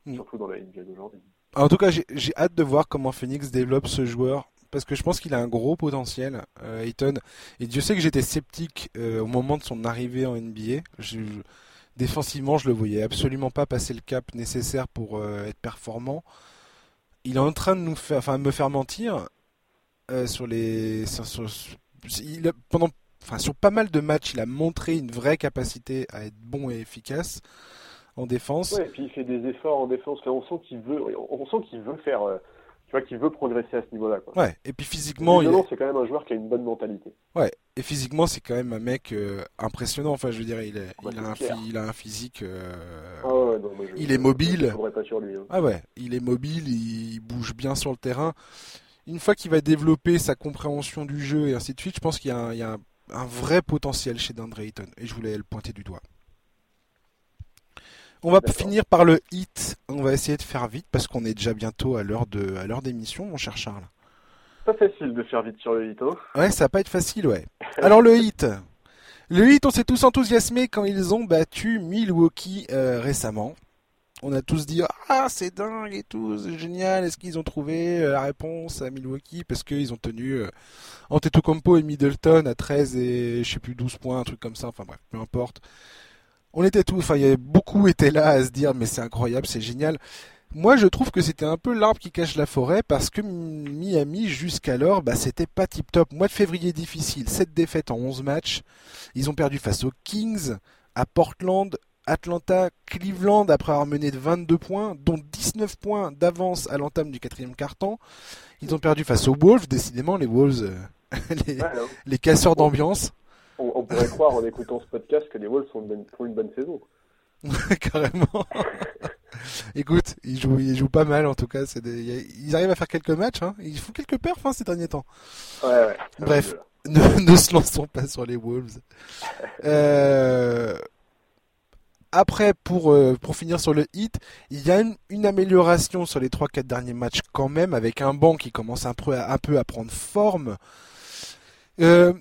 mm. surtout dans la NBA d'aujourd'hui. En tout cas, j'ai hâte de voir comment Phoenix développe ce joueur, parce que je pense qu'il a un gros potentiel, euh, Ayton. Et Dieu sait que j'étais sceptique euh, au moment de son arrivée en NBA. défensivement, je le voyais absolument pas passer le cap nécessaire pour être performant il est en train de nous faire, enfin, me faire mentir euh, sur les, pendant, enfin, sur pas mal de matchs, il a montré une vraie capacité à être bon et efficace en défense. Ouais, et puis il fait des efforts en défense. on sent qu'il veut, on sent qu'il veut faire. Euh, tu vois qu'il veut progresser à ce niveau-là. Ouais, et puis physiquement, il... c'est quand même un joueur qui a une bonne mentalité. Ouais, et physiquement, c'est quand même un mec euh, impressionnant. Enfin, je veux dire, il, est, il, a, un il a un physique. Euh, ah ouais, il est mobile. pas sur lui, hein. Ah ouais, il est mobile, il bouge bien sur le terrain. Une fois qu'il va développer sa compréhension du jeu et ainsi de suite, je pense qu'il y a, un, il y a un, vrai potentiel chez Dandre Ayton. Et je voulais le pointer du doigt. On va finir par le hit. On va essayer de faire vite parce qu'on est déjà bientôt à l'heure de à l'heure d'émission, mon cher Charles. Pas facile de faire vite sur le hit. Hein ouais, ça va pas être facile, ouais. Alors le hit. Le hit, on s'est tous enthousiasmés quand ils ont battu Milwaukee euh, récemment. On a tous dit ah c'est dingue et tout, c'est génial. Est-ce qu'ils ont trouvé euh, la réponse à Milwaukee? Parce qu'ils ont tenu euh, Antetokounmpo et Middleton à 13 et je sais plus 12 points, un truc comme ça. Enfin bref, peu importe on était tous, enfin, il y avait beaucoup étaient là à se dire, mais c'est incroyable, c'est génial. Moi, je trouve que c'était un peu l'arbre qui cache la forêt parce que Miami, jusqu'alors, bah, c'était pas tip top. Mois de février difficile, 7 défaites en 11 matchs. Ils ont perdu face aux Kings, à Portland, Atlanta, Cleveland après avoir mené de 22 points, dont 19 points d'avance à l'entame du quatrième quart-temps. Ils ont perdu face aux Wolves, décidément les Wolves, euh, les casseurs d'ambiance on, pourrait croire en écoutant ce podcast que les Wolves font une bonne, saison. Carrément. Écoute, ils jouent, ils jouent pas mal en tout cas. Ils arrivent à faire quelques matchs. Hein. Ils font quelques perfs hein, ces derniers temps. Ouais, ouais, Bref, ne, se lançons pas sur les Wolves. Euh, après, pour, euh, pour finir sur le hit, il y a une, amélioration sur les 3-4 derniers matchs quand même, avec un banc qui commence un peu, un peu à prendre forme. Euh,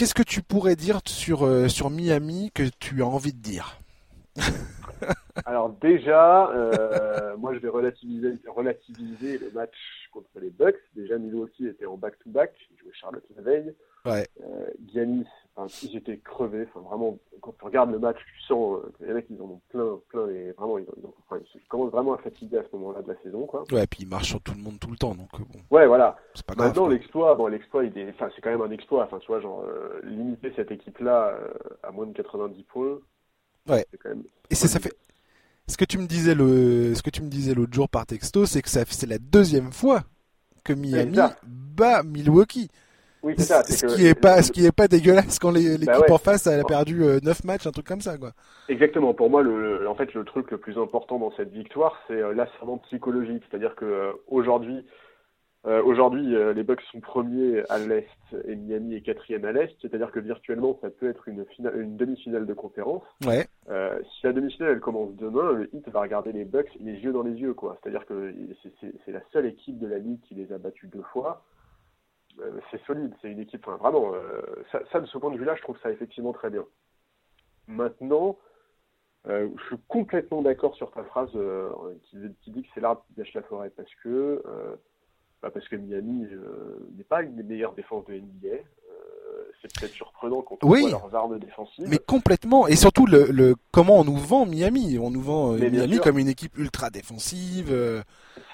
Qu'est-ce que tu pourrais dire sur, euh, sur Miami que tu as envie de dire Alors déjà, euh, moi je vais relativiser, relativiser le match contre les Bucks. Déjà Milwaukee était en back-to-back, il jouait Charlotte la veille. Ouais. Euh, Giannis, ils étaient crevés. Enfin, vraiment, quand tu regardes le match, tu sens euh, que les mecs, ils en ont plein, plein, et vraiment, ils, commencent vraiment à fatiguer à ce moment-là de la saison, quoi. Ouais, et puis ils marchent sur tout le monde tout le temps, donc euh, bon. Ouais, voilà. C'est pas Maintenant, l'exploit, bon, l'exploit, il est, enfin, c'est quand même un exploit. Enfin, tu vois, genre, euh, limiter cette équipe-là à moins de 90 points. Ouais. Quand même... Et c'est, ça fait. Ce que tu me disais le, ce que tu me disais l'autre jour par texto, c'est que ça, c'est la deuxième fois que Miami bat Milwaukee. Oui, c'est ça. Ce qui est pas, ce qui est pas dégueulasse quand bah l'équipe en face elle a perdu 9 euh, matchs, un truc comme ça, quoi. Exactement. Pour moi, le, en fait, le truc le plus important dans cette victoire, c'est euh, l'ascendant psychologique. C'est-à-dire que euh, aujourd'hui, Euh, aujourd'hui, euh, les Bucks sont premiers à l'Est et Miami est quatrième à l'Est, c'est-à-dire que virtuellement, ça peut être une, une demi-finale de conférence. Ouais. Euh, si la demi-finale elle commence demain, le Heat va regarder les Bucks les yeux dans les yeux, quoi. C'est-à-dire que c'est la seule équipe de la ligue qui les a battus deux fois. C'est solide, c'est une équipe, vraiment, ça, ça, de ce point de vue-là, je trouve ça effectivement très bien. Maintenant, je suis complètement d'accord sur ta phrase qui, dit que c'est l'arbre qui gâche la forêt, parce que bah, parce que Miami euh, n'est pas une des meilleures défenses de NBA. Euh, c'est peut-être surprenant quand on voit leurs armes défensives. Mais complètement. Et surtout, le, le, comment on nous vend Miami On nous vend euh, Miami comme une équipe ultra défensive.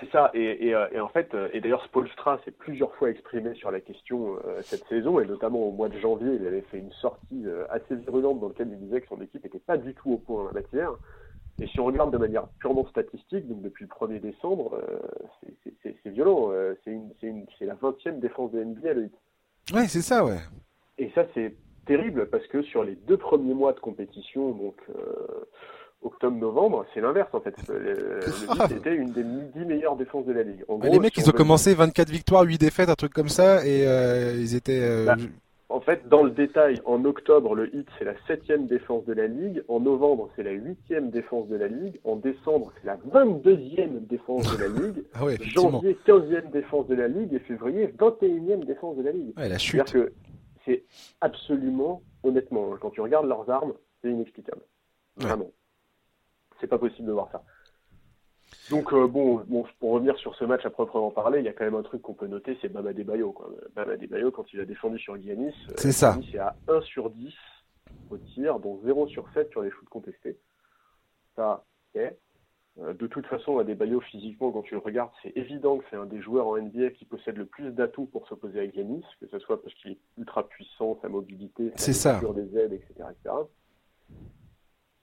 C'est ça. Et, et, et, en fait, et d'ailleurs, Spolstra s'est plusieurs fois exprimé sur la question cette saison, et notamment au mois de janvier, il avait fait une sortie assez virulente dans laquelle il disait que son équipe n'était pas du tout au point en la matière. Et si on regarde de manière purement statistique, donc depuis le 1er décembre, euh, c'est violent. Euh, c'est la 20e défense de NBA, le Ouais, c'est ça, ouais. Et ça, c'est terrible parce que sur les deux premiers mois de compétition, donc euh, octobre-novembre, c'est l'inverse en fait. Le, c'était une des 10 meilleures défenses de la ligue. En les mecs, ils ont commencé 24 victoires, 8 défaites, un truc comme ça, et ils étaient. Bah, en fait, dans le détail, en octobre, le Heat, c'est la septième défense de la Ligue. En novembre, c'est la huitième défense de la Ligue. En décembre, c'est la 22e défense de la Ligue. ah ouais, Janvier, 15e défense de la Ligue. Et février, 21e défense de la Ligue. Ouais, la chute. Que c'est absolument, honnêtement, quand tu regardes leurs armes, c'est inexplicable. Vraiment. C'est pas possible de voir ça. Donc euh, bon, bon, pour revenir sur ce match à proprement parler, il y a quand même un truc qu'on peut noter, c'est Bama Debayo. Quoi. Bama Debayo, quand il a défendu sur Giannis, euh, c'est. C'est à 1 sur 10 au tir, dont 0 sur 7 sur les shoots contestés. Ça, est. Euh, de toute façon, Adebayo, physiquement, quand tu le regardes, c'est évident que c'est un des joueurs en NBA qui possède le plus d'atouts pour s'opposer à Giannis, que ce soit parce qu'il est ultra puissant, sa mobilité, sa des aides, etc. etc.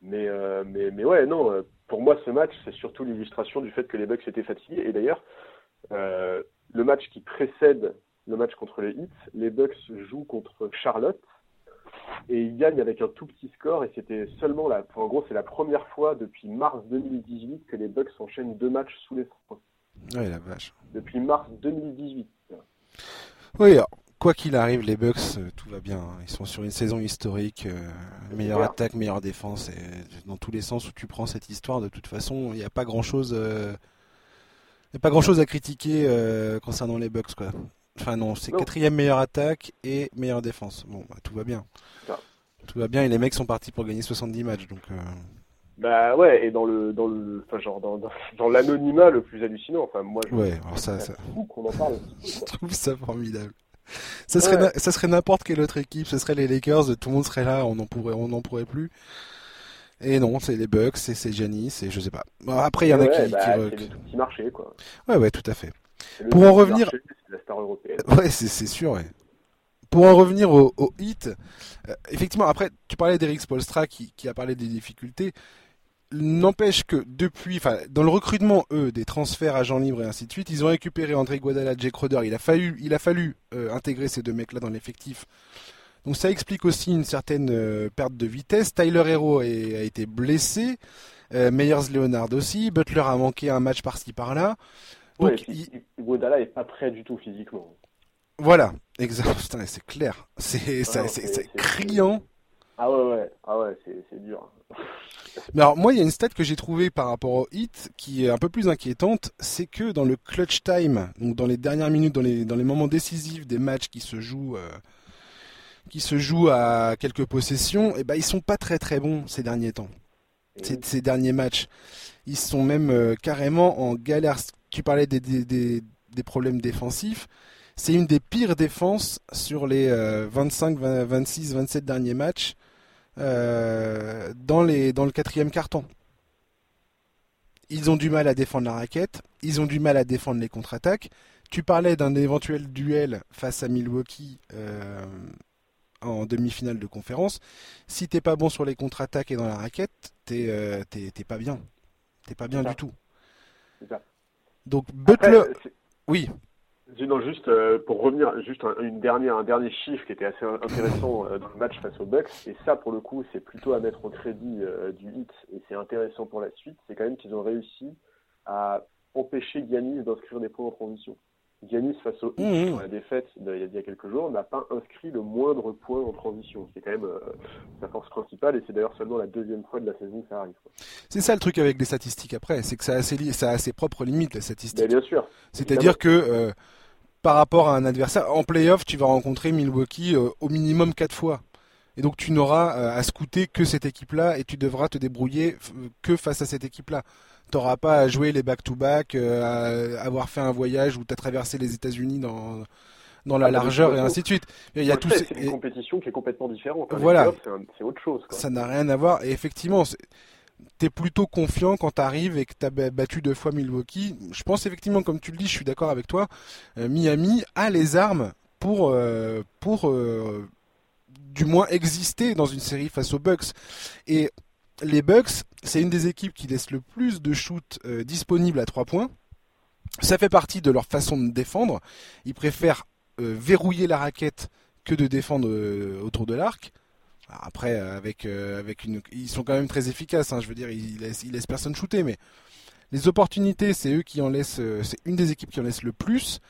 Mais, mais, mais ouais, non, pour moi, ce match, c'est surtout l'illustration du fait que les Bucks étaient fatigués. Et d'ailleurs, euh, le match qui précède le match contre les Heat, les Bucks jouent contre Charlotte et ils gagnent avec un tout petit score. Et c'était seulement la, en gros, c'est la première fois depuis mars 2018 que les Bucks enchaînent deux matchs sous les points. Oui, la vache. Depuis mars 2018. Oui, quoi qu'il arrive, les Bucks, euh, tout va bien. Hein. Ils sont sur une saison historique, euh, meilleure attaque, meilleure défense. Et dans tous les sens où tu prends cette histoire, de toute façon, il n'y a pas grand chose, euh, a pas grand chose à critiquer concernant les Bucks, quoi. Enfin non, c'est quatrième meilleure attaque et meilleure défense. Bon, bah, tout va bien. Tout va bien et les mecs sont partis pour gagner 70 matchs, donc. Bah ouais, et dans le dans le enfin genre dans, dans, l'anonymat le plus hallucinant. Enfin moi je ouais, alors ça, ça... qu'on en parle. je trouve ça formidable. Ça serait, ça serait n'importe quelle autre équipe, ce serait les Lakers, tout le monde serait là, on n'en pourrait, on n'en pourrait plus. Et non, c'est les Bucks, c'est, c'est Giannis, et je sais pas. après, il y en a qui, bah, C'est le petit marché, quoi. Ouais, ouais, tout à fait. Pour en revenir. c'est la star européenne. Ouais, c'est, sûr, ouais. Pour en revenir au, au hit, euh, effectivement, après, tu parlais d'Eric Spolstra qui, qui a parlé des difficultés. N'empêche que depuis, enfin, dans le recrutement, eux, des transferts agents libres et ainsi de suite, ils ont récupéré André Guadala, Jake Roder. Il a fallu, il a fallu euh, intégrer ces deux mecs-là dans l'effectif. Donc ça explique aussi une certaine euh, perte de vitesse. Tyler Hero a, été blessé, euh, Meyers Leonard aussi. Butler a manqué un match par-ci par-là. Donc, Guadala est pas prêt du tout physiquement. Voilà, exactement. C'est clair. C'est c'est criant. Ah ouais, ouais, ah ouais, c'est dur. Mais alors moi, il y a une stat que j'ai trouvée par rapport au hit qui est un peu plus inquiétante, c'est que dans le clutch time, donc dans les dernières minutes, dans les dans les moments décisifs des matchs qui se jouent euh, qui se jouent à quelques possessions, et eh ben ils sont pas très très bons ces derniers temps. Ces, ces derniers matchs, ils sont même euh, carrément en galère. Tu parlais des, des, des, des problèmes défensifs. C'est une des pires défenses sur les 25, 26, 27 derniers matchs. Euh, dans, les, dans le quatrième carton. Ils ont du mal à défendre la raquette, ils ont du mal à défendre les contre-attaques. Tu parlais d'un éventuel duel face à Milwaukee euh, en demi-finale de conférence. Si t'es pas bon sur les contre-attaques et dans la raquette, t'es euh, pas bien. T'es pas bien du tout. Donc Butler, oui. Non, juste euh, pour revenir, juste un, une dernière, un dernier chiffre qui était assez intéressant euh, dans le match face aux Bucks, et ça pour le coup c'est plutôt à mettre au crédit euh, du hit, et c'est intéressant pour la suite, c'est quand même qu'ils ont réussi à empêcher Giannis d'inscrire des points en transition. Giannis face au mmh. la défaite il y a quelques jours n'a pas inscrit le moindre point en transition. C'est quand même euh, sa force principale et c'est d'ailleurs seulement la deuxième fois de la saison que ça arrive. C'est ça le truc avec les statistiques après, c'est que ça a, ses, ça a ses propres limites les statistiques. bien sûr. C'est-à-dire que euh, par rapport à un adversaire, en playoff tu vas rencontrer Milwaukee euh, au minimum quatre fois. Et donc tu n'auras à scouter que cette équipe-là et tu devras te débrouiller que face à cette équipe-là t'auras pas à jouer les back-to-back, euh, à avoir fait un voyage où tu as traversé les États-Unis dans dans la ah, largeur et ainsi de suite. Il y a C'est une compétition qui est complètement différente. Hein. Voilà. C'est autre chose. Ça n'a rien à voir. Et effectivement, tu es plutôt confiant quand tu arrives et que tu as battu deux fois Milwaukee. Je pense effectivement, comme tu le dis, je suis d'accord avec toi, euh, Miami a les armes pour, euh, pour du moins exister dans une série face aux Bucks. Et les Bucks, c'est une des équipes qui laisse le plus de shoots euh, disponibles à 3 points. Ça fait partie de leur façon de défendre. Ils préfèrent euh, verrouiller la raquette que de défendre euh, autour de l'arc. Après, avec, une... ils sont quand même très efficaces. Hein, je veux dire, ils laissent, ils laissent personne shooter, mais les opportunités, c'est eux qui en laissent. c'est une des équipes qui en laisse le plus.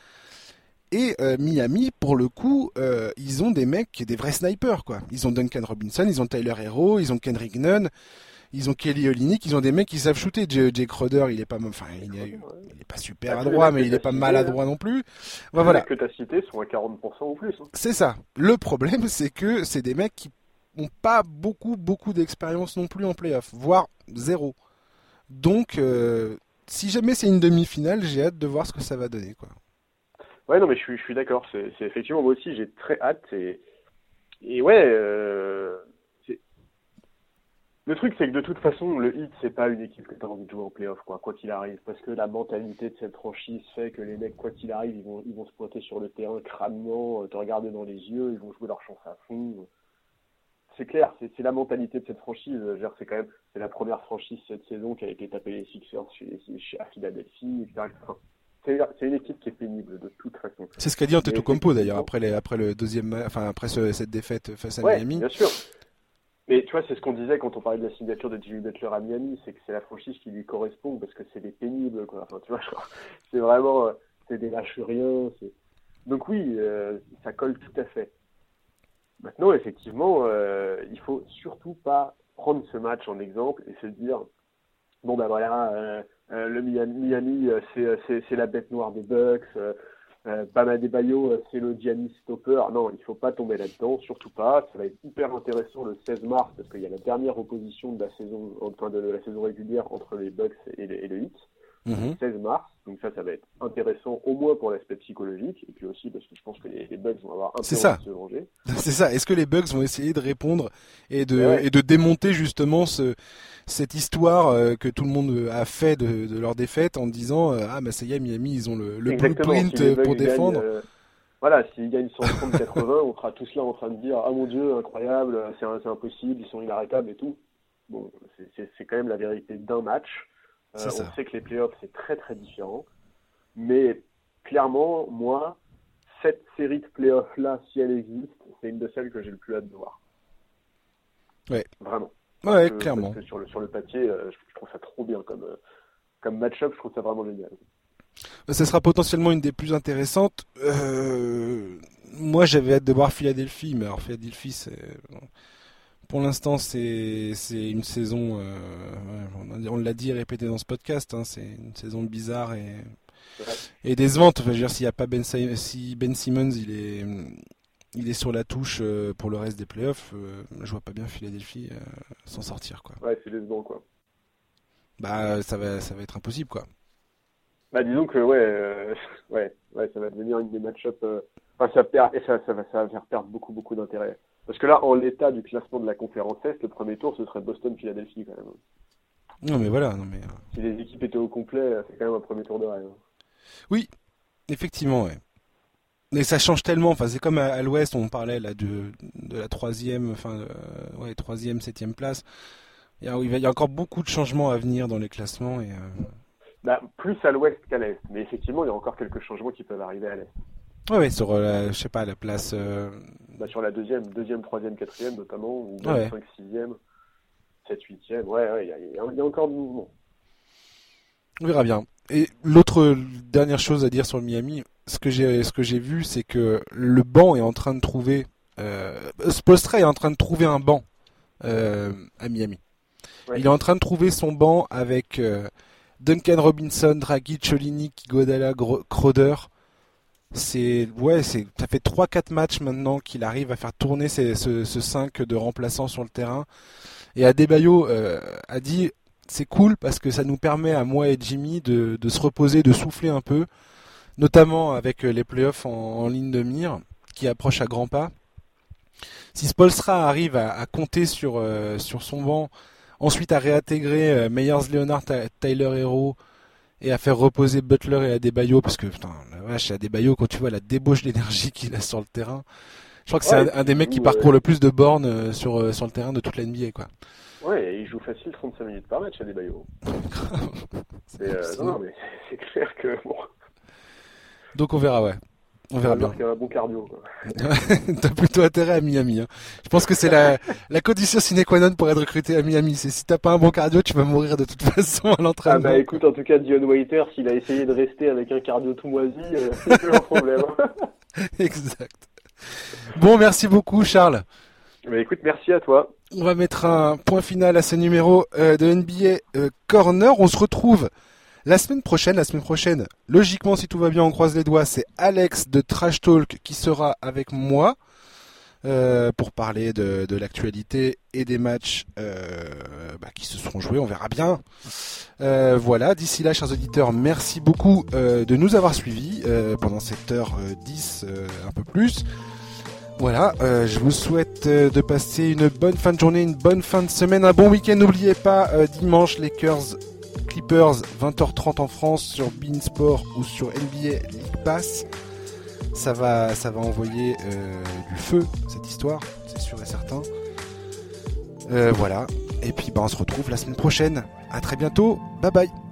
Et Miami, pour le coup, ils ont des mecs, des vrais snipers, quoi. Ils ont Duncan Robinson, ils ont Tyler Hero, ils ont Kendrick Nunn, ils ont Kelly Olynyk, ils ont des mecs qui savent shooter. Jake Crowder, il est pas, enfin, il est, pas super adroit, mais il est pas maladroit non plus. Bah, voilà. Les que tu as cités sont à 40% ou plus. Hein. C'est ça. Le problème, c'est que c'est des mecs qui ont pas beaucoup, beaucoup d'expérience non plus en playoff, voire zéro. Donc, euh, si jamais c'est une demi-finale, j'ai hâte de voir ce que ça va donner, quoi. Ouais, non, mais je suis, je suis d'accord. C'est effectivement moi aussi, j'ai très hâte. Et, et ouais, euh, le truc, c'est que de toute façon, le Heat, c'est pas une équipe que tu as envie de jouer en playoff, quoi, qu'il arrive. Parce que la mentalité de cette franchise fait que les mecs, quoi qu'il arrive, ils vont, ils vont se pointer sur le terrain crânement, euh, te regarder dans les yeux, ils vont jouer leur chance à fond. C'est clair, c'est la mentalité de cette franchise. C'est quand même, c'est la première franchise cette saison qui a été tapée les Sixers à Philadelphie, c'est une équipe qui est pénible de toute façon. C'est ce qu'a dit Antetokounmpo d'ailleurs après, après le deuxième, enfin après cette défaite face à Miami. Bien sûr. Mais tu vois, c'est ce qu'on disait quand on parlait de la signature de Jimmy Butler à Miami, c'est que c'est la franchise qui lui correspond parce que c'est des pénibles, quoi. Enfin, tu vois, c'est vraiment, euh, c'est des lâches rien. Donc oui, euh, ça colle tout à fait. Maintenant, effectivement, euh, il faut surtout pas prendre ce match en exemple et se dire, bon ben voilà, euh, le Miami, c'est la bête noire des Bucks. Euh, Bayo, euh, c'est le Giannis Stopper. Non, il faut pas tomber là-dedans, surtout pas. Ça va être hyper intéressant le 16 mars parce qu'il y a la dernière opposition de la saison, enfin de la saison régulière entre les Bucks et, et le Heat. 16 mhm. mars. Donc ça, ça va être intéressant au moins pour l'aspect psychologique et puis aussi parce que je pense que les, Bugs vont avoir un peu ça. de se venger. C'est ça. Est-ce que les Bugs vont essayer de répondre et de, et de démonter justement ce, cette histoire euh, que tout le monde a fait de, de leur défaite en disant euh, ah bah ça y est Miami ils ont le, le blueprint pour défendre. Euh, voilà, s'ils gagnent 130-80, on sera tous là en train de dire ah mon dieu incroyable, c'est impossible, ils sont inarrêtables et tout. Bon, c'est quand même la vérité d'un match. Euh, on sait que les playoffs, c'est très très différent. Mais clairement, moi, cette série de playoffs-là, si elle existe, c'est une de celles que j'ai le plus hâte de voir. Ouais. Vraiment. Ouais, clairement. sur, le, sur le papier, euh, je, trouve ça trop bien comme, euh, comme match-up, je trouve ça vraiment génial. Ça sera potentiellement une des plus intéressantes. moi, j'avais hâte de voir Philadelphie, mais alors Philadelphie, c'est pour l'instant, c'est une saison, euh, on, l'a dit et répété dans ce podcast, hein, c'est une saison bizarre et, et décevante. Enfin, je veux dire, s'il n'y a pas Ben, si Ben Simmons, il est, il est sur la touche euh, pour le reste des playoffs, euh, je vois pas bien Philadelphie s'en sortir. Quoi. Ouais, c'est décevant, quoi. Bah, ça va, ça va être impossible, quoi. Bah, disons que, ouais, ouais, ouais, ça va devenir une des match-up. Enfin, ça, perd, et ça, ça, va, ça va faire perdre beaucoup, beaucoup d'intérêt. Parce que là, en l'état du classement de la conférence Est, le premier tour, ce serait Boston-Philadelphie quand même. Non, mais voilà. Non, mais... Euh, si les équipes étaient au complet, c'est quand même un premier tour de rêve. Oui, effectivement, ouais. Mais ça change tellement. Enfin, c'est comme à, l'Ouest, on parlait là de, de la troisième, enfin, euh, ouais, troisième, septième place. Il y, a, il y, a, encore beaucoup de changements à venir dans les classements et. Euh, bah, plus à l'Ouest qu'à l'Est, mais effectivement, il y a encore quelques changements qui peuvent arriver à l'Est. Ouais, sur la, je sais pas, la place. Bah, sur la deuxième, deuxième, troisième, quatrième notamment, ou même 5, 6e, 7, 8e, ouais, il y, a encore du mouvement. On verra bien. Et l'autre dernière chose à dire sur le Miami, ce que j'ai ce que j'ai vu, c'est que le banc est en train de trouver. Euh, Spolstra est en train de trouver un banc euh, à Miami. Il est en train de trouver son banc avec euh, Duncan Robinson, Dragic, Olinik, Godala, Crowder. C'est ouais, c'est ça fait 3-4 matchs maintenant qu'il arrive à faire tourner ce, ce 5 de remplaçants sur le terrain. Et Adebayo euh, a dit c'est cool parce que ça nous permet à moi et Jimmy de, de se reposer, de souffler un peu, notamment avec les playoffs en, en ligne de mire qui approchent à grands pas. Si Spolstra arrive à, compter sur, euh, sur son banc, ensuite à réintégrer euh, Meyers Leonard, Tyler Hero et à faire reposer Butler et Adebayo, parce que putain, la vache, Adebayo, quand tu vois la débauche d'énergie qu'il a sur le terrain, je crois que c'est un, des mecs qui parcourt le plus de bornes euh, sur, sur le terrain de toute la NBA, quoi. Ouais, il joue facile 35 minutes par match, Adebayo. c'est, non, mais c'est clair que bon. Donc on verra, ouais. On verra bien. un bon cardio. T'as plutôt intérêt à Miami. Hein. Je pense que c'est la, la condition sine qua non pour être recruté à Miami. C'est si t'as pas un bon cardio, tu vas mourir de toute façon à l'entraînement. Ah bah écoute, en tout cas, Dion Waiter, s'il a essayé de rester avec un cardio tout moisi, euh, c'est plus un problème. exact. Bon, merci beaucoup, Charles. Bah écoute, merci à toi. On va mettre un point final à ce numéro euh, de NBA euh, Corner. On se retrouve la semaine prochaine, la semaine prochaine, logiquement, si tout va bien, on croise les doigts, c'est Alex de Trash Talk qui sera avec moi euh, pour parler de, l'actualité et des matchs euh, bah, qui se seront joués. On verra bien. Euh, voilà. D'ici là, chers auditeurs, merci beaucoup de nous avoir suivis pendant cette heure 10, un peu plus. Voilà, je vous souhaite de passer une bonne fin de journée, une bonne fin de semaine, un bon week-end. N'oubliez pas, dimanche, Lakers Clippers, 20h30 en France sur Beansport ou sur NBA League Pass. Ça va, ça va envoyer euh, du feu cette histoire, c'est sûr et certain. Euh, voilà. Et puis bah, on se retrouve la semaine prochaine. À très bientôt. Bye bye.